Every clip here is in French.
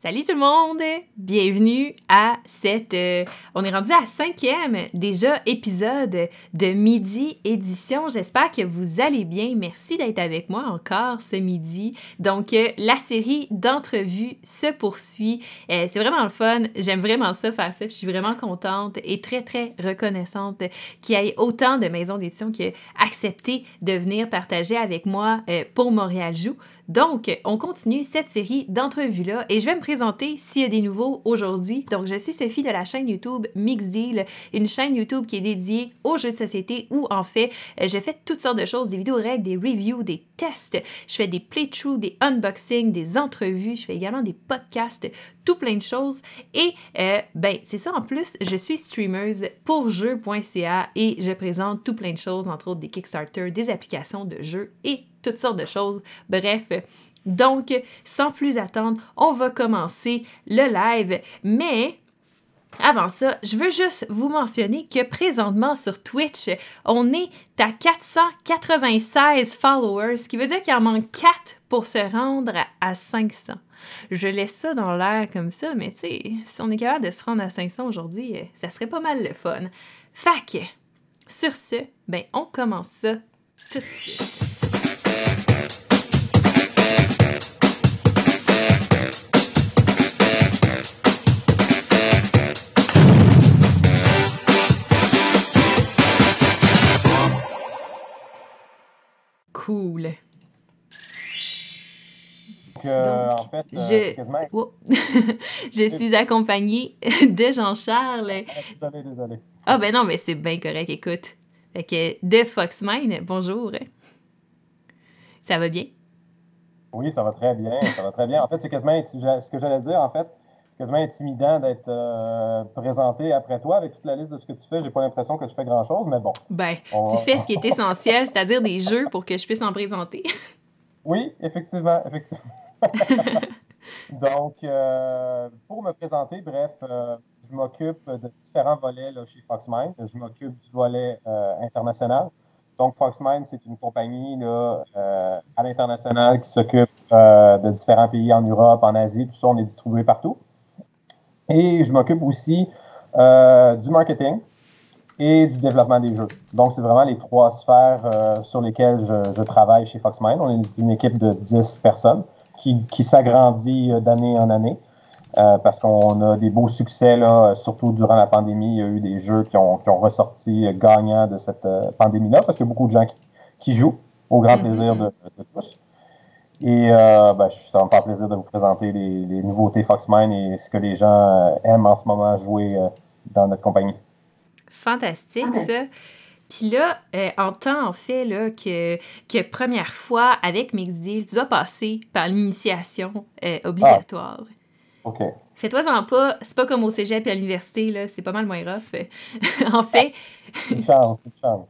Salut tout le monde! Bienvenue à cette... euh, on est rendu à cinquième déjà épisode de Midi Édition. J'espère que vous allez bien. Merci d'être avec moi encore ce midi. Donc, euh, la série d'entrevues se poursuit. Euh, c'est vraiment le fun. J'aime vraiment ça, faire ça. Je suis vraiment contente et très, très reconnaissante qu'il y ait autant de maisons d'édition qui aient accepté de venir partager avec moi pour Montréal Joue. Donc, on continue cette série d'entrevues-là et je vais me présenter s'il y a des nouveaux aujourd'hui. Donc, je suis Sophie de la chaîne YouTube Mix Deal, une chaîne YouTube qui est dédiée aux jeux de société où, en fait, euh, je fais toutes sortes de choses, des vidéos règles, des reviews, des tests, je fais des playthroughs, des unboxings, des entrevues, je fais également des podcasts, tout plein de choses. Et, euh, ben, c'est ça, en plus, je suis streameuse pour jeux.ca et je présente tout plein de choses, entre autres des Kickstarter, des applications de jeux et toutes sortes de choses. Bref, donc, sans plus attendre, on va commencer le live. Mais avant ça, je veux juste vous mentionner que présentement sur Twitch, on est à 496 followers, ce qui veut dire qu'il en manque 4 pour se rendre à 500. Je laisse ça dans l'air comme ça, mais tu sais, si on est capable de se rendre à 500 aujourd'hui, euh, ça serait pas mal le fun. Fac, sur ce, ben on commence ça tout de suite. Cool. Donc, euh, Donc, en fait, euh, je- quasiment. Oh. je suis accompagnée de Jean-Charles. Désolé, désolé. Ah ben non, mais c'est bien correct, écoute. Fait que de Foxmine, bonjour. Ça va bien? Oui, ça va très bien, ça va très bien. En fait, c'est quasiment ce que j'allais dire, en fait, c'est quasiment intimidant d'être euh, présenté après toi avec toute la liste de ce que tu fais. J'ai pas l'impression que tu fais grand-chose, mais bon. Ben, On tu fais ce qui est essentiel, c'est-à-dire des jeux pour que je puisse en présenter. Oui, effectivement, effectivement. Donc, euh, pour me présenter, bref, euh, je m'occupe de différents volets là, chez Foxmind. Je m'occupe du volet euh, international. Donc, Foxmind, c'est une compagnie là, à l'international qui s'occupe de différents pays en Europe, en Asie, tout ça, on est distribué partout. Et je m'occupe aussi du marketing et du développement des jeux. Donc, c'est vraiment les trois sphères sur lesquelles je, je travaille chez Foxmind. On est une équipe de 10 personnes qui, qui s'agrandit euh, d'année en année euh, parce qu'on a des beaux succès, là, surtout durant la pandémie. Il y a eu des jeux qui ont, qui ont ressorti gagnants de cette euh, pandémie-là parce qu'il y a beaucoup de gens qui, qui jouent au grand Mhm. plaisir de, de tous. Et euh, ben, je- ça va me faire plaisir de vous présenter les, les nouveautés Foxmind et ce que les gens aiment en ce moment jouer dans notre compagnie. Fantastique, ça. Puis là, euh, en temps, en fait, là, que, que première fois avec Mixdeal, tu dois passer par l'initiation euh, obligatoire. OK. Fais-toi-en pas, c'est pas comme au cégep et à l'université, là, c'est pas mal moins rough. en fait, chance, une chance.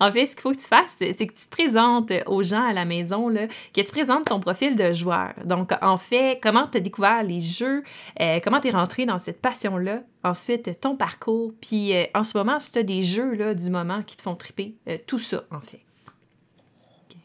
en fait, ce qu'il faut que tu fasses, c'est que tu te présentes aux gens à la maison, là, que tu présentes ton profil de joueur. Donc, en fait, comment tu as découvert les jeux, euh, comment tu es rentré dans cette passion-là, ensuite ton parcours, puis euh, en ce moment, si tu as des jeux là, du moment qui te font triper, euh, tout ça, en fait.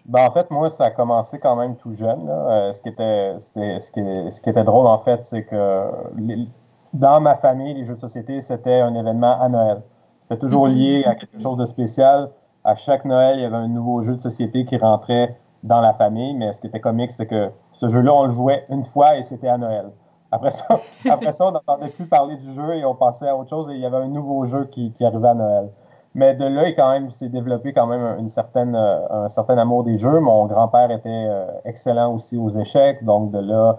Ben, en fait, moi, ça a commencé quand même tout jeune. là. Ce, qui était, ce, qui, ce qui était drôle, en fait, c'est que les- dans ma famille, les jeux de société, c'était un événement à Noël. C'était toujours Mhm. lié à quelque chose de spécial. À chaque Noël, il y avait un nouveau jeu de société qui rentrait dans la famille. Mais ce qui était comique, c'était que ce jeu-là, on le jouait une fois et c'était à Noël. Après ça, après ça on n'entendait plus parler du jeu et on passait à autre chose et il y avait un nouveau jeu qui, qui arrivait à Noël. Mais de là, il quand même s'est développé quand même une certaine, euh, un certain amour des jeux. Mon grand-père était euh, excellent aussi aux échecs, donc de là,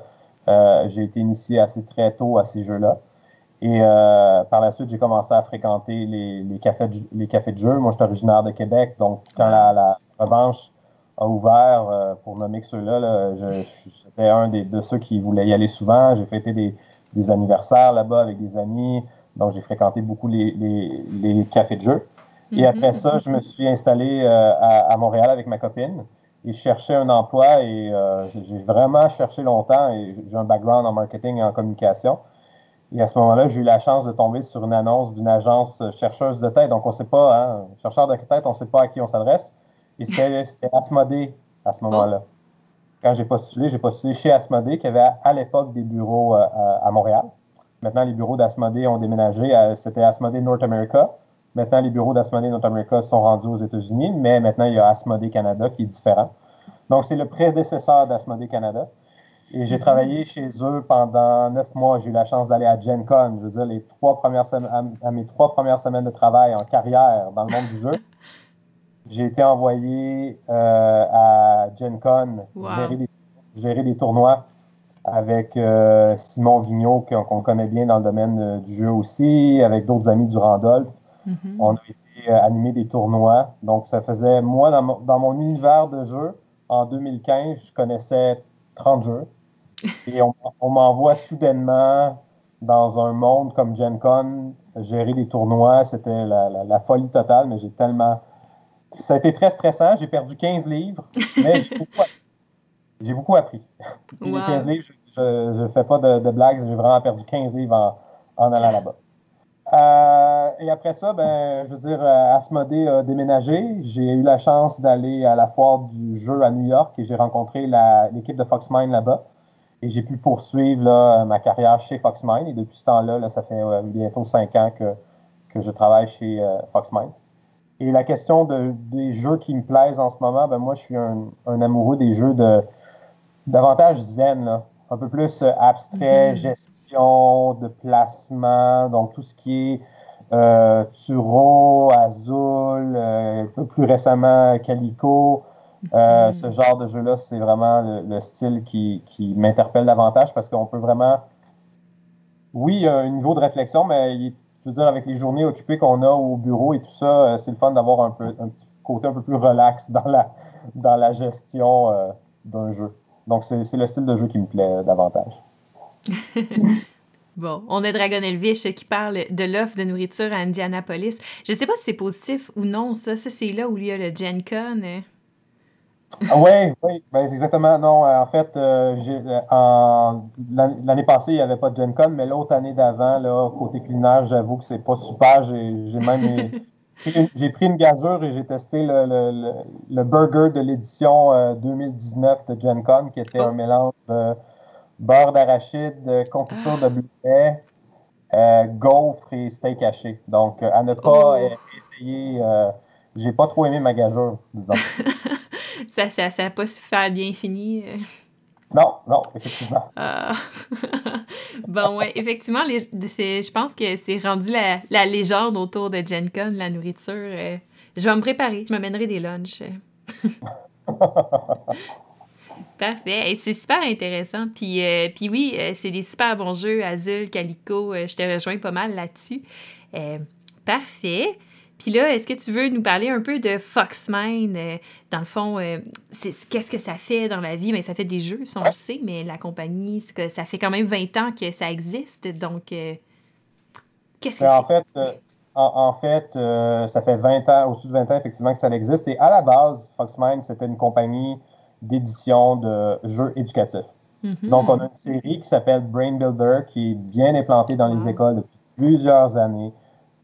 euh, j'ai été initié assez très tôt à ces jeux-là. Et euh, par la suite, j'ai commencé à fréquenter les, les cafés de, les cafés de jeux. Moi, je suis originaire de Québec, donc quand la, la revanche a ouvert, euh, pour nommer que ceux-là, là, je, je- j'étais un des, de ceux qui voulaient y aller souvent. J'ai fêté des, des anniversaires là-bas avec des amis, donc j'ai fréquenté beaucoup les, les, les cafés de jeux. Et Mhm. après ça, je me suis installé euh, à, à Montréal avec ma copine et je cherchais un emploi et euh, j'ai vraiment cherché longtemps et j'ai un background en marketing et en communication. Et à ce moment-là, j'ai eu la chance de tomber sur une annonce d'une agence chercheuse de tête. Donc, on ne sait pas, hein, chercheur de tête, on ne sait pas à qui on s'adresse. Et c'était Asmodée à ce moment-là. quand j'ai postulé, j'ai postulé chez Asmodée, qui avait à l'époque des bureaux à Montréal. Maintenant, les bureaux d'Asmodée ont déménagé. C'était Asmodée North America. Maintenant, les bureaux d'Asmodée North America sont rendus aux États-Unis, mais maintenant, il y a Asmodée Canada qui est différent. Donc, c'est le prédécesseur d'Asmodée Canada. Et j'ai travaillé chez eux pendant neuf mois. J'ai eu la chance d'aller à Gen Con. Je veux dire, les trois premières à, mes trois premières semaines de travail en carrière dans le monde du jeu. J'ai été envoyé euh, à Gen Con gérer, des, tournois avec euh, Simon Vigneault, qu'on connaît bien dans le domaine euh, du jeu aussi, avec d'autres amis du Randolph. Mm-hmm. On a été animer des tournois. Donc, ça faisait, moi, dans dans mon univers de jeu, en 2015, je connaissais 30 jeux. Et on, m'envoie soudainement dans un monde comme Gen Con, gérer des tournois. C'était la, folie totale, mais j'ai tellement. Ça a été très stressant. J'ai perdu 15 livres, mais j'ai beaucoup, appris. Les 15 livres, je ne fais pas de, blagues. J'ai vraiment perdu 15 livres en allant là-bas. Euh, et après ça, ben, je veux dire, euh, Asmodée a déménagé. J'ai eu la chance d'aller à la foire du jeu à New York et j'ai rencontré l'équipe de Foxmine là-bas. Et j'ai pu poursuivre ma carrière chez Foxmine. Et depuis ce temps-là, ça fait euh, bientôt cinq ans que, que je travaille chez Foxmine. Et la question de, des jeux qui me plaisent en ce moment, ben, moi, je suis un, amoureux des jeux de davantage zen, un peu plus abstrait, mm-hmm. gestion de placement, donc tout ce qui est euh, Turo, Azul, euh, un peu plus récemment Calico. Euh, mm-hmm. Ce genre de jeu-là, c'est vraiment le, style qui, m'interpelle davantage parce qu'on peut vraiment. Oui, il y a un niveau de réflexion, mais je veux dire, avec les journées occupées qu'on a au bureau et tout ça, c'est le fun d'avoir un, peu, un petit côté un peu plus relax dans la, dans la gestion d'un jeu. Donc, c'est le style de jeu qui me plaît davantage. bon, on a Dragon Elvish qui parle de l'offre de nourriture à Indianapolis. Je ne sais pas si c'est positif ou non, ça. Ça, c'est là où il y a le Gen Con. Hein. Ah oui, oui, ben, exactement. Non, en fait, euh, euh, l'année passée, il n'y avait pas de Gen Con, mais l'autre année d'avant, là, côté culinaire, j'avoue que c'est pas super. J'ai même j'ai pris une gageure et j'ai testé le, burger de l'édition 2019 euh, de Gen Con, qui était oh. un mélange de beurre d'arachide, confiture de bleuet, euh, gaufre et steak haché. Donc, euh, à ne pas oh. essayer. Euh, j'ai pas trop aimé ma gageure, disons. ça n'a ça, pas super bien fini. Non, non, effectivement. Ah. bon, ouais, effectivement, les, je pense que c'est rendu la, la, légende autour de Gen Con, la nourriture. je vais me préparer, je m'amènerai des lunchs. Parfait. c'est super intéressant. Puis, euh, puis oui, euh, c'est des super bons jeux. Azul, Calico, euh, je te rejoins pas mal là-dessus. parfait. Puis là, est-ce que tu veux nous parler un peu de Foxmine? dans le fond, qu'est-ce que ça fait dans la vie? Mais ben, ça fait des jeux, ça on le sait, mais la compagnie, que ça fait quand même 20 ans que ça existe. Donc, qu'est-ce que ben, en fait, en, fait, ça fait 20 ans, au-dessus de 20 ans, effectivement, que ça existe. Et à la base, Foxmine, c'était une compagnie d'édition de jeux éducatifs. Mm-hmm. Donc, on a une série qui s'appelle Brain Builder qui est bien implantée dans les écoles depuis plusieurs années.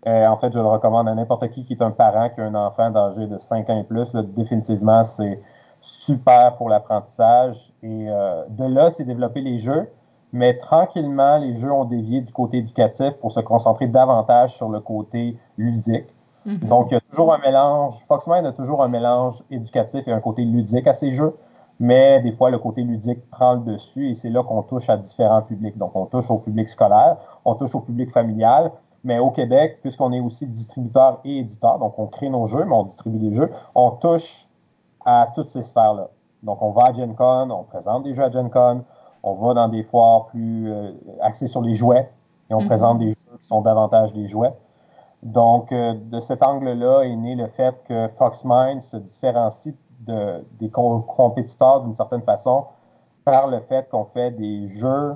Euh, en fait, je le recommande à n'importe qui qui est un parent qui a un enfant d'âge de 5 ans et plus. définitivement, c'est super pour l'apprentissage. Et euh, de là, c'est développer les jeux. Mais tranquillement, les jeux ont dévié du côté éducatif pour se concentrer davantage sur le côté ludique. Mm-hmm. Donc, il y a toujours un mélange. Foxman a toujours un mélange éducatif et un côté ludique à ses jeux mais des fois, le côté ludique prend le dessus et c'est là qu'on touche à différents publics. Donc, on touche au public scolaire, on touche au public familial, mais au Québec, puisqu'on est aussi distributeur et éditeur, donc on crée nos jeux, mais on distribue des jeux, on touche à toutes ces sphères-là. Donc, on va à Gen Con, on présente des jeux à Gen Con, on va dans des foires plus euh, axées sur les jouets et on mm-hmm. présente des jeux qui sont davantage des jouets. Donc, euh, de cet angle-là est né le fait que Foxmind se différencie des compétiteurs d'une certaine façon par le fait qu'on fait des jeux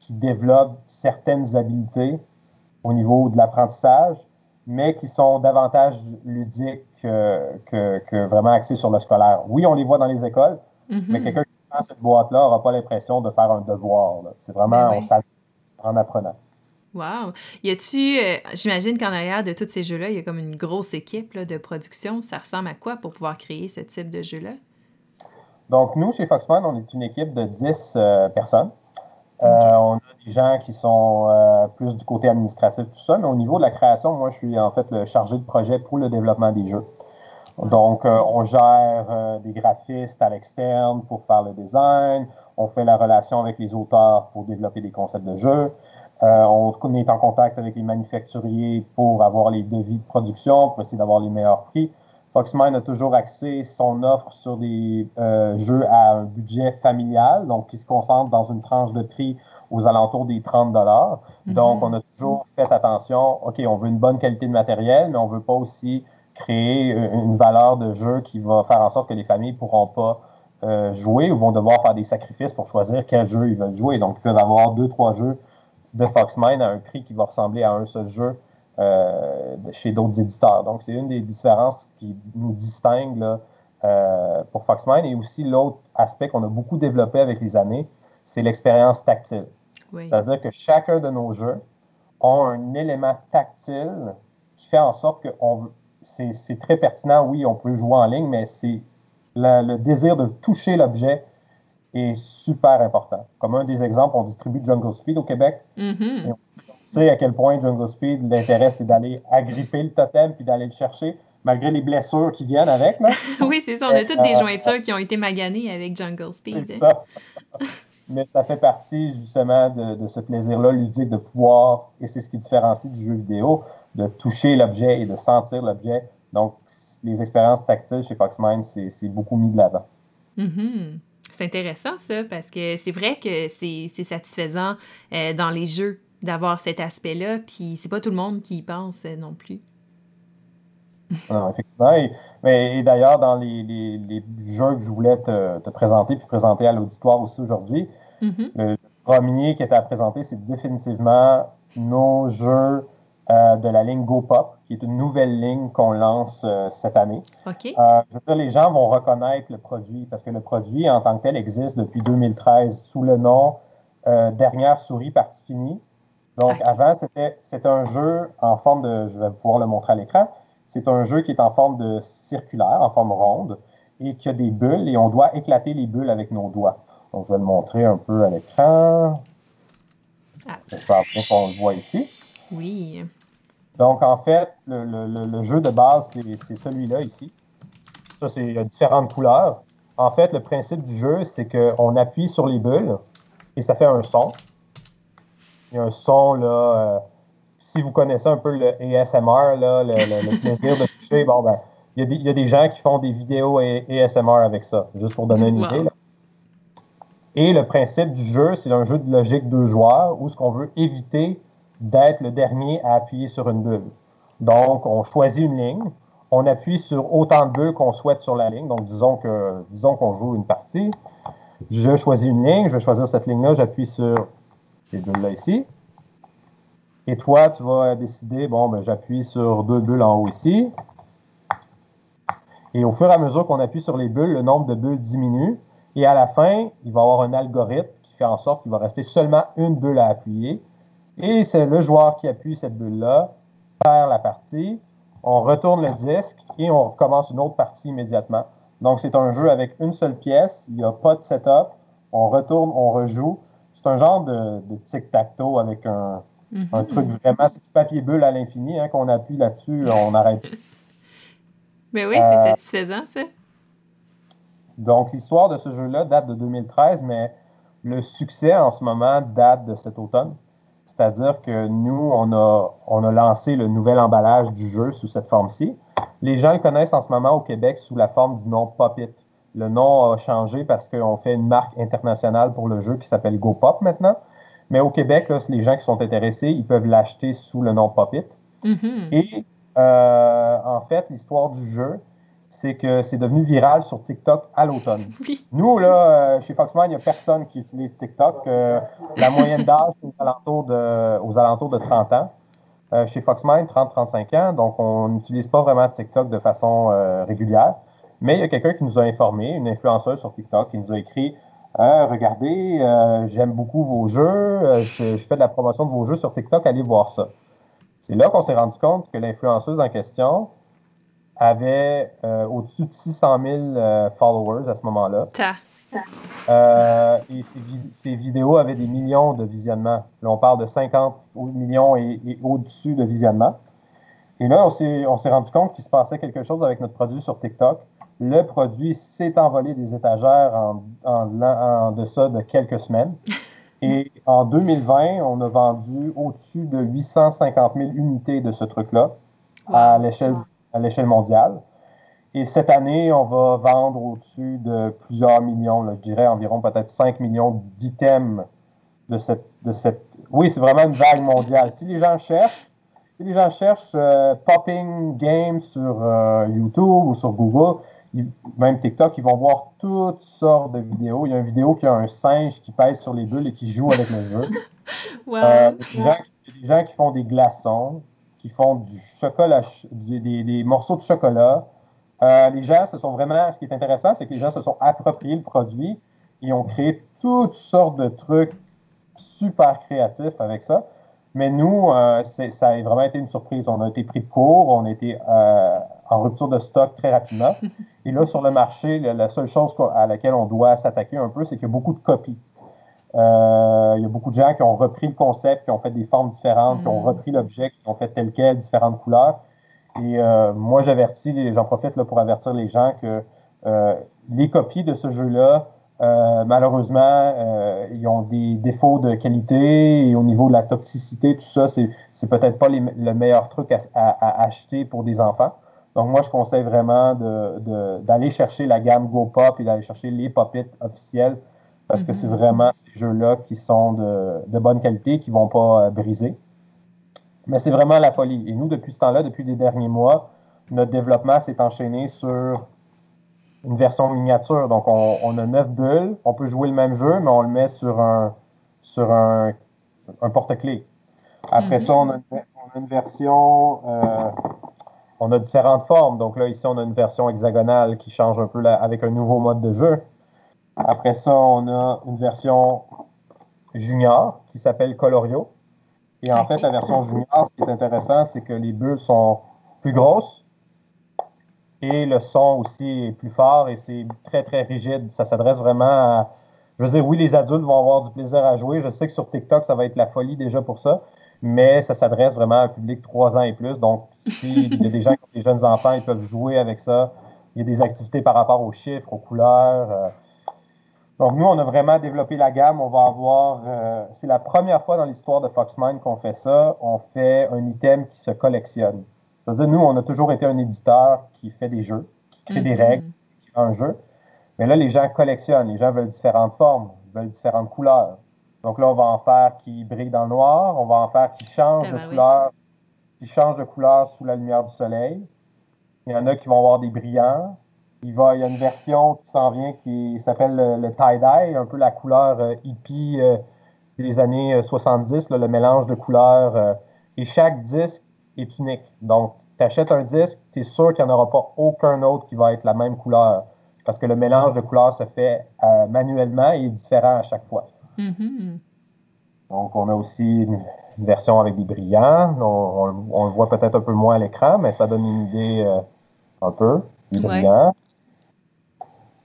qui développent certaines habiletés au niveau de l'apprentissage, mais qui sont davantage ludiques que, vraiment axés sur le scolaire. Oui, on les voit dans les écoles, mm-hmm. mais quelqu'un qui prend cette boîte-là n'aura pas l'impression de faire un devoir. C'est vraiment, ben on en apprenant. Wow! Y a-tu, euh, j'imagine qu'en arrière de tous ces jeux-là, il y a comme une grosse équipe de production. Ça ressemble à quoi pour pouvoir créer ce type de jeu-là? Donc, nous, chez Foxman, on est une équipe de 10 euh, personnes. Euh, on a des gens qui sont euh, plus du côté administratif, tout ça, mais au niveau de la création, moi, je suis en fait le chargé de projet pour le développement des jeux. Donc, on gère des graphistes à l'externe pour faire le design, on fait la relation avec les auteurs pour développer des concepts de jeux, on est en contact avec les manufacturiers pour avoir les devis de production, pour essayer d'avoir les meilleurs prix. Foxmine a toujours axé son offre sur des euh, jeux à un budget familial, donc qui se concentre dans une tranche de prix aux alentours des 30 dollars. Mhm. Donc, on a toujours fait attention, OK, on veut une bonne qualité de matériel, mais on ne veut pas aussi créer euh, une valeur de jeu qui va faire en sorte que les familles ne pourront pas euh, jouer ou vont devoir faire des sacrifices pour choisir quel jeu ils veulent jouer. Donc, ils peuvent avoir deux, trois jeux de Foxmine à un prix qui va ressembler à un seul jeu euh, chez d'autres éditeurs. Donc, c'est une des différences qui nous distingue là, euh, pour Foxmine. Et aussi, l'autre aspect qu'on a beaucoup développé avec les années, c'est l'expérience tactile. C'est-à-dire que chacun de nos jeux a un élément tactile qui fait en sorte que c'est très pertinent. Oui, on peut jouer en ligne, mais c'est le désir de toucher l'objet est super important. Comme un des exemples, on distribue Jungle Speed au Québec. Mm-hmm sais à quel point Jungle Speed, l'intérêt, c'est d'aller agripper le totem puis d'aller le chercher, malgré les blessures qui viennent avec. Là. oui, c'est ça. On a toutes des euh, jointures qui ont été maganées avec Jungle Speed. C'est ça. Mais ça fait partie justement de, ce plaisir-là ludique de pouvoir, et c'est ce qui différencie du jeu vidéo, de toucher l'objet et de sentir l'objet. Donc, les expériences tactiles chez Foxmind, c'est beaucoup mis de l'avant. Mm-hmm. C'est intéressant ça, parce que c'est vrai que c'est satisfaisant euh, dans les jeux d'avoir cet aspect-là, puis c'est pas tout le monde qui y pense euh, non plus. Non, effectivement. Et, mais, d'ailleurs, dans les, les, jeux que je voulais te, te présenter, puis présenter à l'auditoire aussi aujourd'hui, mm-hmm. le premier qui était à présenter, c'est définitivement nos jeux euh, de la ligne GoPop, qui est une nouvelle ligne qu'on lance euh, cette année. OK. je veux dire, les gens vont reconnaître le produit, parce que le produit en tant que tel existe depuis 2013 sous le nom Dernière souris partie finie. Donc, avant, c'était un jeu en forme de, je vais pouvoir le montrer à l'écran, c'est un jeu qui est en forme de circulaire, en forme ronde, et qui a des bulles, et on doit éclater les bulles avec nos doigts. Donc, je vais le montrer un peu à l'écran. Ah. Je qu'on le voit ici. Oui. Donc, en fait, le, le jeu de base, c'est celui-là ici. Ça, c'est différentes couleurs. En fait, le principe du jeu, c'est qu'on appuie sur les bulles et ça fait un son. Il y a un son, là. Euh, si vous connaissez un peu le ASMR, là, le, plaisir de toucher, bon, ben, il y, a des, gens qui font des vidéos ASMR avec ça, juste pour donner une idée. Et le principe du jeu, c'est un jeu de logique deux joueurs où ce qu'on veut éviter d'être le dernier à appuyer sur une bulle. Donc, on choisit une ligne, on appuie sur autant de bulles qu'on souhaite sur la ligne. Donc, disons que disons qu'on joue une partie. Je choisis une ligne, je vais choisir cette ligne-là, j'appuie sur ces bulles-là ici. Et toi, tu vas décider, bon, ben, j'appuie sur deux bulles en haut ici. Et au fur et à mesure qu'on appuie sur les bulles, le nombre de bulles diminue. Et à la fin, il va y avoir un algorithme qui fait en sorte qu'il va rester seulement une bulle à appuyer. Et c'est le joueur qui appuie cette bulle-là, perd la partie. On retourne le disque et on recommence une autre partie immédiatement. Donc, c'est un jeu avec une seule pièce, il n'y a pas de setup. On retourne, on rejoue c'est un genre de, tic-tac-toe avec un, mm-hmm. truc vraiment, c'est du papier bulle à l'infini, hein, qu'on appuie là-dessus, on arrête. Mais oui, c'est euh, satisfaisant, ça. Donc, l'histoire de ce jeu-là date de 2013, mais le succès en ce moment date de cet automne. C'est-à-dire que nous, on a, on a lancé le nouvel emballage du jeu sous cette forme-ci. Les gens le connaissent en ce moment au Québec sous la forme du nom Pop le nom a changé parce qu'on fait une marque internationale pour le jeu qui s'appelle GoPop maintenant. Mais au Québec, là, les gens qui sont intéressés, ils peuvent l'acheter sous le nom Popit. Mm-hmm. Et euh, en fait, l'histoire du jeu, c'est que c'est devenu viral sur TikTok à l'automne. Nous, là, euh, chez Foxman, il n'y a personne qui utilise TikTok. Euh, la moyenne d'âge, c'est aux alentours de, aux alentours de 30 ans. chez Foxman, 30-35 ans. Donc, on n'utilise pas vraiment TikTok de façon régulière. Mais il y a quelqu'un qui nous a informé, une influenceuse sur TikTok, qui nous a écrit euh, Regardez, euh, j'aime beaucoup vos jeux, euh, je, fais de la promotion de vos jeux sur TikTok, allez voir ça. C'est là qu'on s'est rendu compte que l'influenceuse en question avait au-dessus de 600 000 followers à ce moment-là. et ces, vidéos avaient des millions de visionnements. Là, on parle de 50 millions et, et au-dessus de visionnements. Et là, on s'est rendu compte qu'il se passait quelque chose avec notre produit sur TikTok. Le produit s'est envolé des étagères en, en, en deçà de quelques semaines. Et en 2020, on a vendu au-dessus de 850 000 unités de ce truc-là à l'échelle mondiale. Et cette année, on va vendre au-dessus de plusieurs millions, je dirais environ peut-être 5 millions d'items de cette, de cette... Oui, c'est vraiment une vague mondiale. Si les gens cherchent, si les gens cherchent euh, Popping Games sur euh, YouTube ou sur Google, même TikTok, ils vont voir toutes sortes de vidéos. Il y a une vidéo qui a un singe qui pèse sur les bulles et qui joue avec le jeu. Euh, des, gens, qui font des glaçons, qui font du chocolat, des, morceaux de chocolat. Euh, les gens se sont vraiment. Ce qui est intéressant, c'est que les gens se sont appropriés le produit et ont créé toutes sortes de trucs super créatifs avec ça. Mais nous, euh, ça a vraiment été une surprise. On a été pris de court, on a été en rupture de stock très rapidement. Et là, sur le marché, la seule chose à laquelle on doit s'attaquer un peu, c'est qu'il y a beaucoup de copies. Euh, il y a beaucoup de gens qui ont repris le concept, qui ont fait des formes différentes, qui ont mm. repris l'objet, qui ont fait tel quel, différentes couleurs. Et euh, moi, j'avertis, j'en profite là, pour avertir les gens que euh, les copies de ce jeu-là, malheureusement, ils ont des défauts de qualité et au niveau de la toxicité, tout ça, c'est peut-être pas le meilleur truc à, acheter pour des enfants. Donc, moi, je conseille vraiment d'aller chercher la gamme Go Pop et d'aller chercher les pop-it officiels parce que c'est mhm. vraiment ces jeux-là qui sont de, bonne qualité, qui ne vont pas euh, briser. Mais c'est vraiment la folie. Et nous, depuis ce temps-là, depuis les derniers mois, notre développement s'est enchaîné sur une version miniature. Donc, on, a neuf bulles. On peut jouer le même jeu, mais on le met sur un, sur un, porte-clés. Après ça, on a, une, version euh, on a différentes formes. Donc là, ici, on a une version hexagonale qui change un peu avec un nouveau mode de jeu. Après ça, on a une version junior qui s'appelle Colorio. Et en fait, la version junior, ce qui est intéressant, c'est que les bulles sont plus grosses et le son aussi est plus fort et c'est très, très rigide. Ça s'adresse vraiment à. Je veux dire, oui, les adultes vont avoir du plaisir à jouer. Je sais que sur TikTok, ça va être la folie déjà pour ça mais ça s'adresse vraiment à un public 3 ans et plus. Donc, s'il y a des gens qui ont des jeunes enfants, ils peuvent jouer avec ça. Il y a des activités par rapport aux chiffres, aux couleurs. Euh. Donc, nous, on a vraiment développé la gamme. On va avoir. Euh, c'est la première fois dans l'histoire de Foxmine qu'on fait ça. On fait un item qui se collectionne. C'est-à-dire, nous, on a toujours été un éditeur qui fait des jeux, qui crée des mm-hmm. règles, qui fait un jeu. Mais là, les gens collectionnent. Les gens veulent différentes formes, veulent différentes couleurs. Donc là, on va en faire qui brille dans le noir, on va en faire qui change de couleur, qui change de couleur sous la lumière du soleil. Il y en a qui vont avoir des brillants. Il, va, il y a une version qui s'en vient qui s'appelle le, tie-dye, un peu la couleur euh, hippie euh, des années 70, euh, le mélange de couleurs. et chaque disque est unique. Donc, tu achètes un disque, tu es sûr qu'il n'y en aura pas aucun autre qui va être la même couleur. Parce que le mélange de couleurs se fait manuellement et est différent à chaque fois. Mm-hmm. Donc, on a aussi une, version avec des brillants. On, le voit peut-être un peu moins à l'écran, mais ça donne une idée euh, un peu des brillants.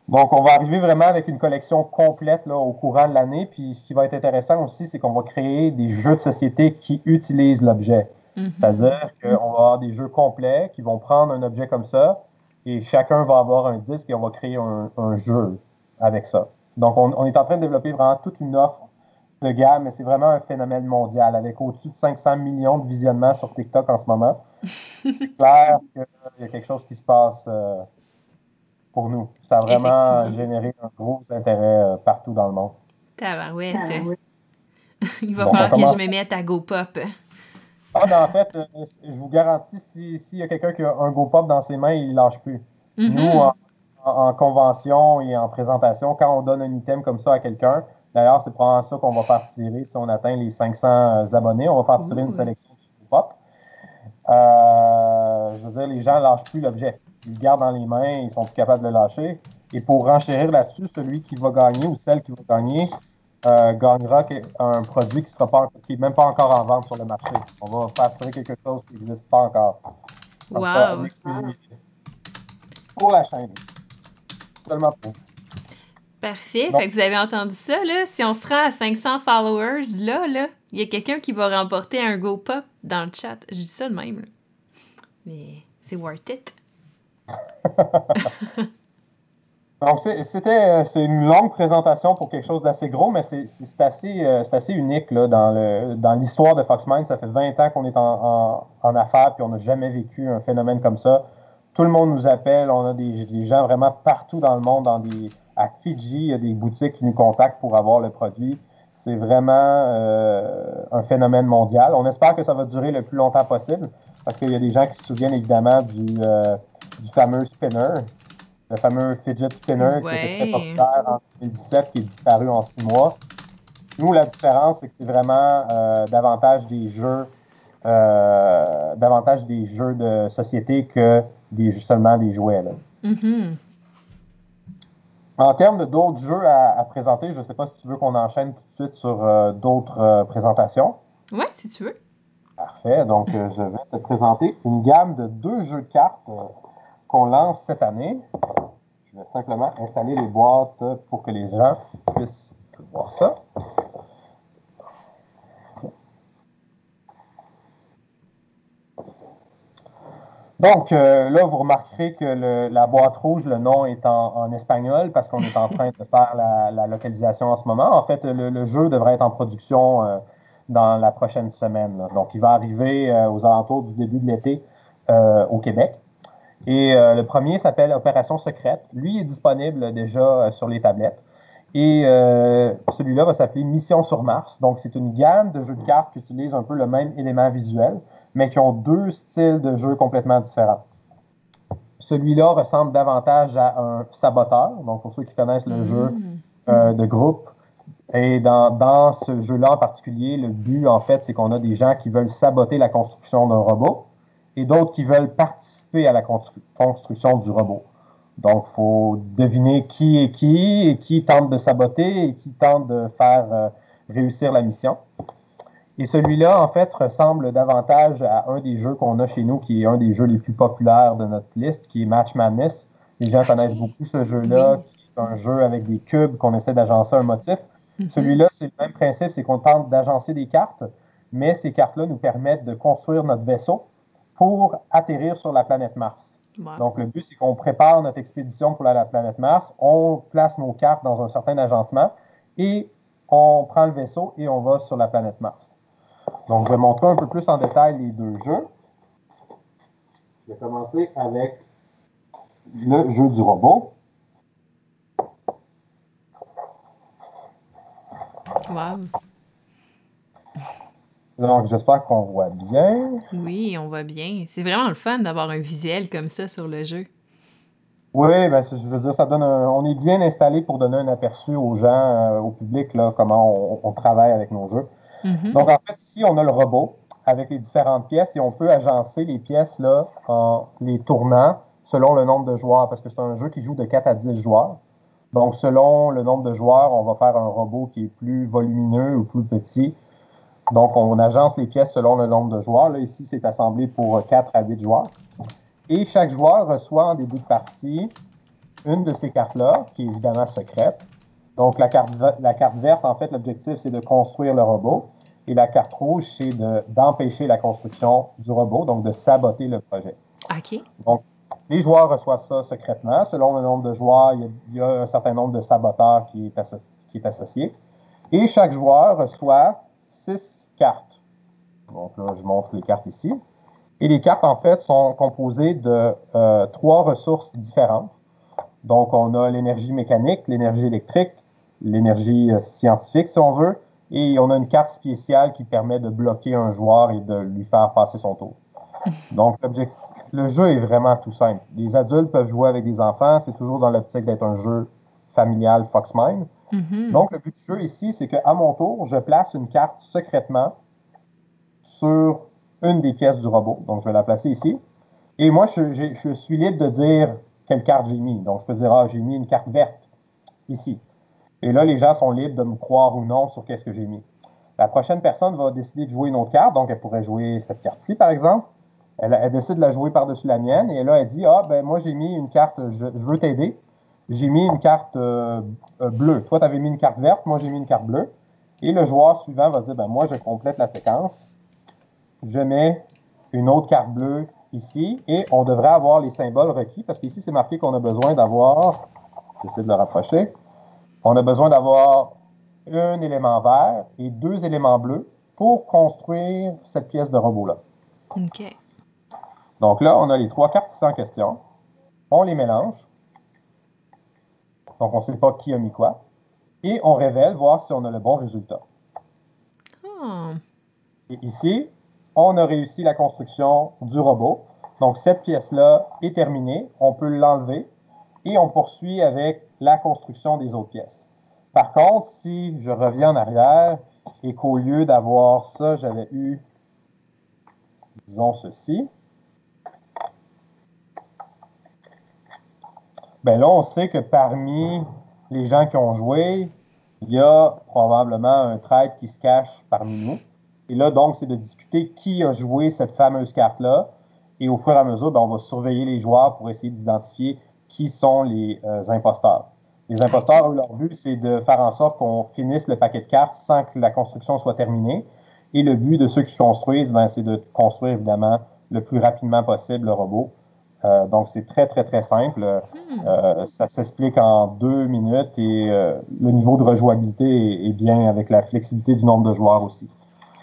Donc, on va arriver vraiment avec une collection complète là, au courant de l'année. Puis, ce qui va être intéressant aussi, c'est qu'on va créer des jeux de société qui utilisent l'objet. Mm-hmm. C'est-à-dire qu'on va avoir des jeux complets qui vont prendre un objet comme ça et chacun va avoir un disque et on va créer un jeu avec ça. Donc, on, est en train de développer vraiment toute une offre de gamme, mais c'est vraiment un phénomène mondial avec au-dessus de 500 millions de visionnements sur TikTok en ce moment. c'est clair qu'il y a quelque chose qui se passe euh, pour nous. Ça a vraiment généré un gros intérêt euh, partout dans le monde. Tabarouette. Il va falloir que je me mette à GoPop. Ah, ben, en fait, euh, je vous garantis, s'il y a quelqu'un qui a un GoPop dans ses mains, il ne lâche plus. Mm-hmm. Nous, en, convention et en présentation, quand on donne un item comme ça à quelqu'un, d'ailleurs, c'est probablement ça qu'on va faire tirer si on atteint les 500 euh, abonnés. On va faire tirer une sélection du pop. Euh, je veux dire, les gens ne lâchent plus l'objet. Ils le gardent dans les mains, ils sont plus capables de le lâcher. Et pour renchérir là-dessus, celui qui va gagner ou celle qui va gagner euh, gagnera un produit qui n'est même pas encore en vente sur le marché. On va faire tirer quelque chose qui n'existe pas encore. Wow! pour la chaîne. Parfait. Fait que vous avez entendu ça, là. Si on se rend à 500 followers, là, là, il y a quelqu'un qui va remporter un Go Pop dans le chat. Je dis ça de même, là. Mais c'est worth it. Donc, c'était c'est une longue présentation pour quelque chose d'assez gros, mais c'est assez, euh, assez unique là, dans l'histoire dans de Foxmind. Ça fait 20 ans qu'on est en, en, affaires, puis on n'a jamais vécu un phénomène comme ça. Tout le monde nous appelle, on a des, des gens vraiment partout dans le monde, dans des, à Fidji, il y a des boutiques qui nous contactent pour avoir le produit. C'est vraiment euh, un phénomène mondial. On espère que ça va durer le plus longtemps possible, parce qu'il y a des gens qui se souviennent évidemment du, euh, du fameux spinner, le fameux fidget spinner qui était très populaire en 2017, qui est disparu en six mois. Nous, la différence, c'est que c'est vraiment euh, davantage des jeux, euh, davantage des jeux de société que des, seulement des jouets. Mm-hmm. En termes d'autres jeux à, présenter, je ne sais pas si tu veux qu'on enchaîne tout de suite sur euh, d'autres présentations. Oui, si tu veux. Parfait. Donc, je vais te présenter une gamme de deux jeux de cartes qu'on lance cette année. Je vais simplement installer les boîtes pour que les gens puissent voir ça. Donc, euh, là, vous remarquerez que la boîte rouge, le nom est en, espagnol parce qu'on est en train de faire la, localisation en ce moment. En fait, le, jeu devrait être en production euh, dans la prochaine semaine. Donc, il va arriver euh, aux alentours du début de l'été au Québec. Et le premier s'appelle Opération secrète. Lui est disponible déjà sur les tablettes. Et euh, celui-là va s'appeler Mission sur Mars. Donc, c'est une gamme de jeux de cartes qui utilisent un peu le même élément visuel, mais qui ont deux styles de jeu complètement différents. Celui-là ressemble davantage à un saboteur. Donc, pour ceux qui connaissent le jeu mm. de groupe, et dans, dans ce jeu-là en particulier, le but, en fait, c'est qu'on a des gens qui veulent saboter la construction d'un robot et d'autres qui veulent participer à la construction du robot. Donc, il faut deviner qui est qui et qui tente de saboter et qui tente de faire euh, réussir la mission. Et celui-là, en fait, ressemble davantage à un des jeux qu'on a chez nous, qui est un des jeux les plus populaires de notre liste, qui est Match Madness. Les gens connaissent beaucoup ce jeu-là, qui est un jeu avec des cubes qu'on essaie d'agencer un motif. Mm-hmm. Celui-là, c'est le même principe, c'est qu'on tente d'agencer des cartes, mais ces cartes-là nous permettent de construire notre vaisseau pour atterrir sur la planète Mars. Donc, le but, c'est qu'on prépare notre expédition pour la planète Mars, on place nos cartes dans un certain agencement et on prend le vaisseau et on va sur la planète Mars. Donc, je vais montrer un peu plus en détail les deux jeux. Je vais commencer avec le jeu du robot. Wow. Donc, j'espère qu'on voit bien. Oui, on voit bien. C'est vraiment le fun d'avoir un visuel comme ça sur le jeu. Oui, ben, je veux dire, ça donne on est bien installé pour donner un aperçu aux gens, euh, au public, là, comment on, travaille avec nos jeux. Mm-hmm. Donc, en fait, ici, on a le robot avec les différentes pièces et on peut agencer les pièces là, en les tournant selon le nombre de joueurs, parce que c'est un jeu qui joue de 4 à 10 joueurs. Donc, selon le nombre de joueurs, on va faire un robot qui est plus volumineux ou plus petit. Donc, on agence les pièces selon le nombre de joueurs. Là, ici, c'est assemblé pour 4 à 8 joueurs. Et chaque joueur reçoit en début de partie une de ces cartes-là, qui est évidemment secrète. Donc, la carte, la carte verte, en fait, l'objectif, c'est de construire le robot. Et la carte rouge, c'est d'empêcher la construction du robot, donc de saboter le projet. OK. Donc, les joueurs reçoivent ça secrètement. Selon le nombre de joueurs, il y a, un certain nombre de saboteurs qui est, qui est associé. Et chaque joueur reçoit six cartes. Donc là, je montre les cartes ici. Et les cartes, en fait, sont composées de euh, trois ressources différentes. Donc, on a l'énergie mécanique, l'énergie électrique, l'énergie euh, scientifique, si on veut, et on a une carte spéciale qui permet de bloquer un joueur et de lui faire passer son tour. Donc, le jeu est vraiment tout simple. Les adultes peuvent jouer avec des enfants, c'est toujours dans l'optique d'être un jeu familial Foxmine. Mm-hmm. Donc, le but du jeu ici, c'est qu'à mon tour, je place une carte secrètement sur une des pièces du robot. Donc, je vais la placer ici. Et moi, je, suis libre de dire quelle carte j'ai mis. Donc, je peux dire, ah, j'ai mis une carte verte ici. Et là, les gens sont libres de me croire ou non sur qu'est-ce que j'ai mis. La prochaine personne va décider de jouer une autre carte. Donc, elle pourrait jouer cette carte-ci, par exemple. Elle, décide de la jouer par-dessus la mienne et là, elle dit Ah, ben moi, j'ai mis une carte, je, veux t'aider. J'ai mis une carte euh, euh, bleue. Toi, tu avais mis une carte verte, moi, j'ai mis une carte bleue. Et le joueur suivant va dire ben moi, je complète la séquence. Je mets une autre carte bleue ici et on devrait avoir les symboles requis parce qu'ici, c'est marqué qu'on a besoin d'avoir. J'essaie de le rapprocher. On a besoin d'avoir un élément vert et deux éléments bleus pour construire cette pièce de robot-là. OK. Donc là, on a les trois cartes sans question. On les mélange. Donc, on ne sait pas qui a mis quoi. Et on révèle, voir si on a le bon résultat. Oh. Et ici, on a réussi la construction du robot. Donc, cette pièce-là est terminée. On peut l'enlever et on poursuit avec la construction des autres pièces. Par contre, si je reviens en arrière et qu'au lieu d'avoir ça, j'avais eu, disons ceci, ben là, on sait que parmi les gens qui ont joué, il y a probablement un trade qui se cache parmi nous. Et là, donc, c'est de discuter qui a joué cette fameuse carte-là. Et au fur et à mesure, ben, on va surveiller les joueurs pour essayer d'identifier qui sont les euh, imposteurs. Les imposteurs, leur but, c'est de faire en sorte qu'on finisse le paquet de cartes sans que la construction soit terminée. Et le but de ceux qui construisent, ben, c'est de construire évidemment le plus rapidement possible le robot euh, donc, c'est très, très, très simple. Hmm. Euh, ça s'explique en deux minutes et euh, le niveau de rejouabilité est, bien avec la flexibilité du nombre de joueurs aussi.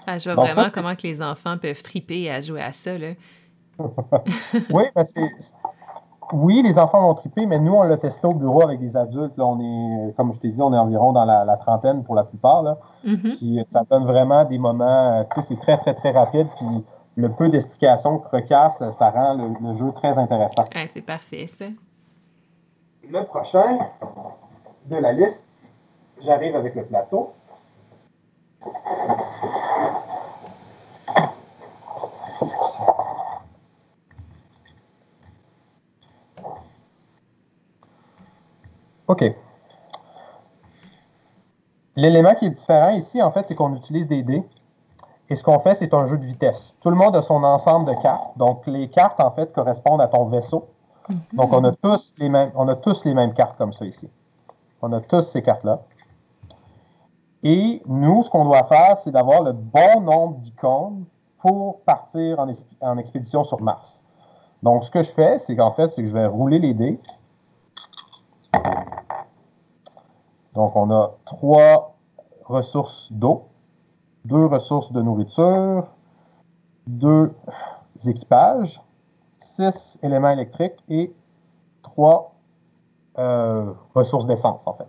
Ah, je vois vraiment comment que les enfants peuvent triper à jouer à ça. Là. oui, ben oui, les enfants vont triper, mais nous, on l'a testé au bureau avec des adultes. Là, on est, comme je t'ai dit, on est environ dans la, trentaine pour la plupart. Là. Mm-hmm. ça donne vraiment des moments, tu sais, c'est très, très, très rapide. Puis le peu d'explications que recasse, ça rend le, jeu très intéressant. c'est parfait, ça. Le prochain de la liste, j'arrive avec le plateau. OK. L'élément qui est différent ici, en fait, c'est qu'on utilise des dés et ce qu'on fait, c'est un jeu de vitesse. Tout le monde a son ensemble de cartes. Donc, les cartes, en fait, correspondent à ton vaisseau. Mhm. Donc, on a, tous les mêmes, on a tous les mêmes cartes comme ça ici. On a tous ces cartes-là. Et nous, ce qu'on doit faire, c'est d'avoir le bon nombre d'icônes pour partir en, en, expédition sur Mars. Donc, ce que je fais, c'est qu'en fait, c'est que je vais rouler les dés. Donc, on a trois ressources d'eau deux ressources de nourriture, deux équipages, six éléments électriques et trois euh, ressources d'essence, en fait.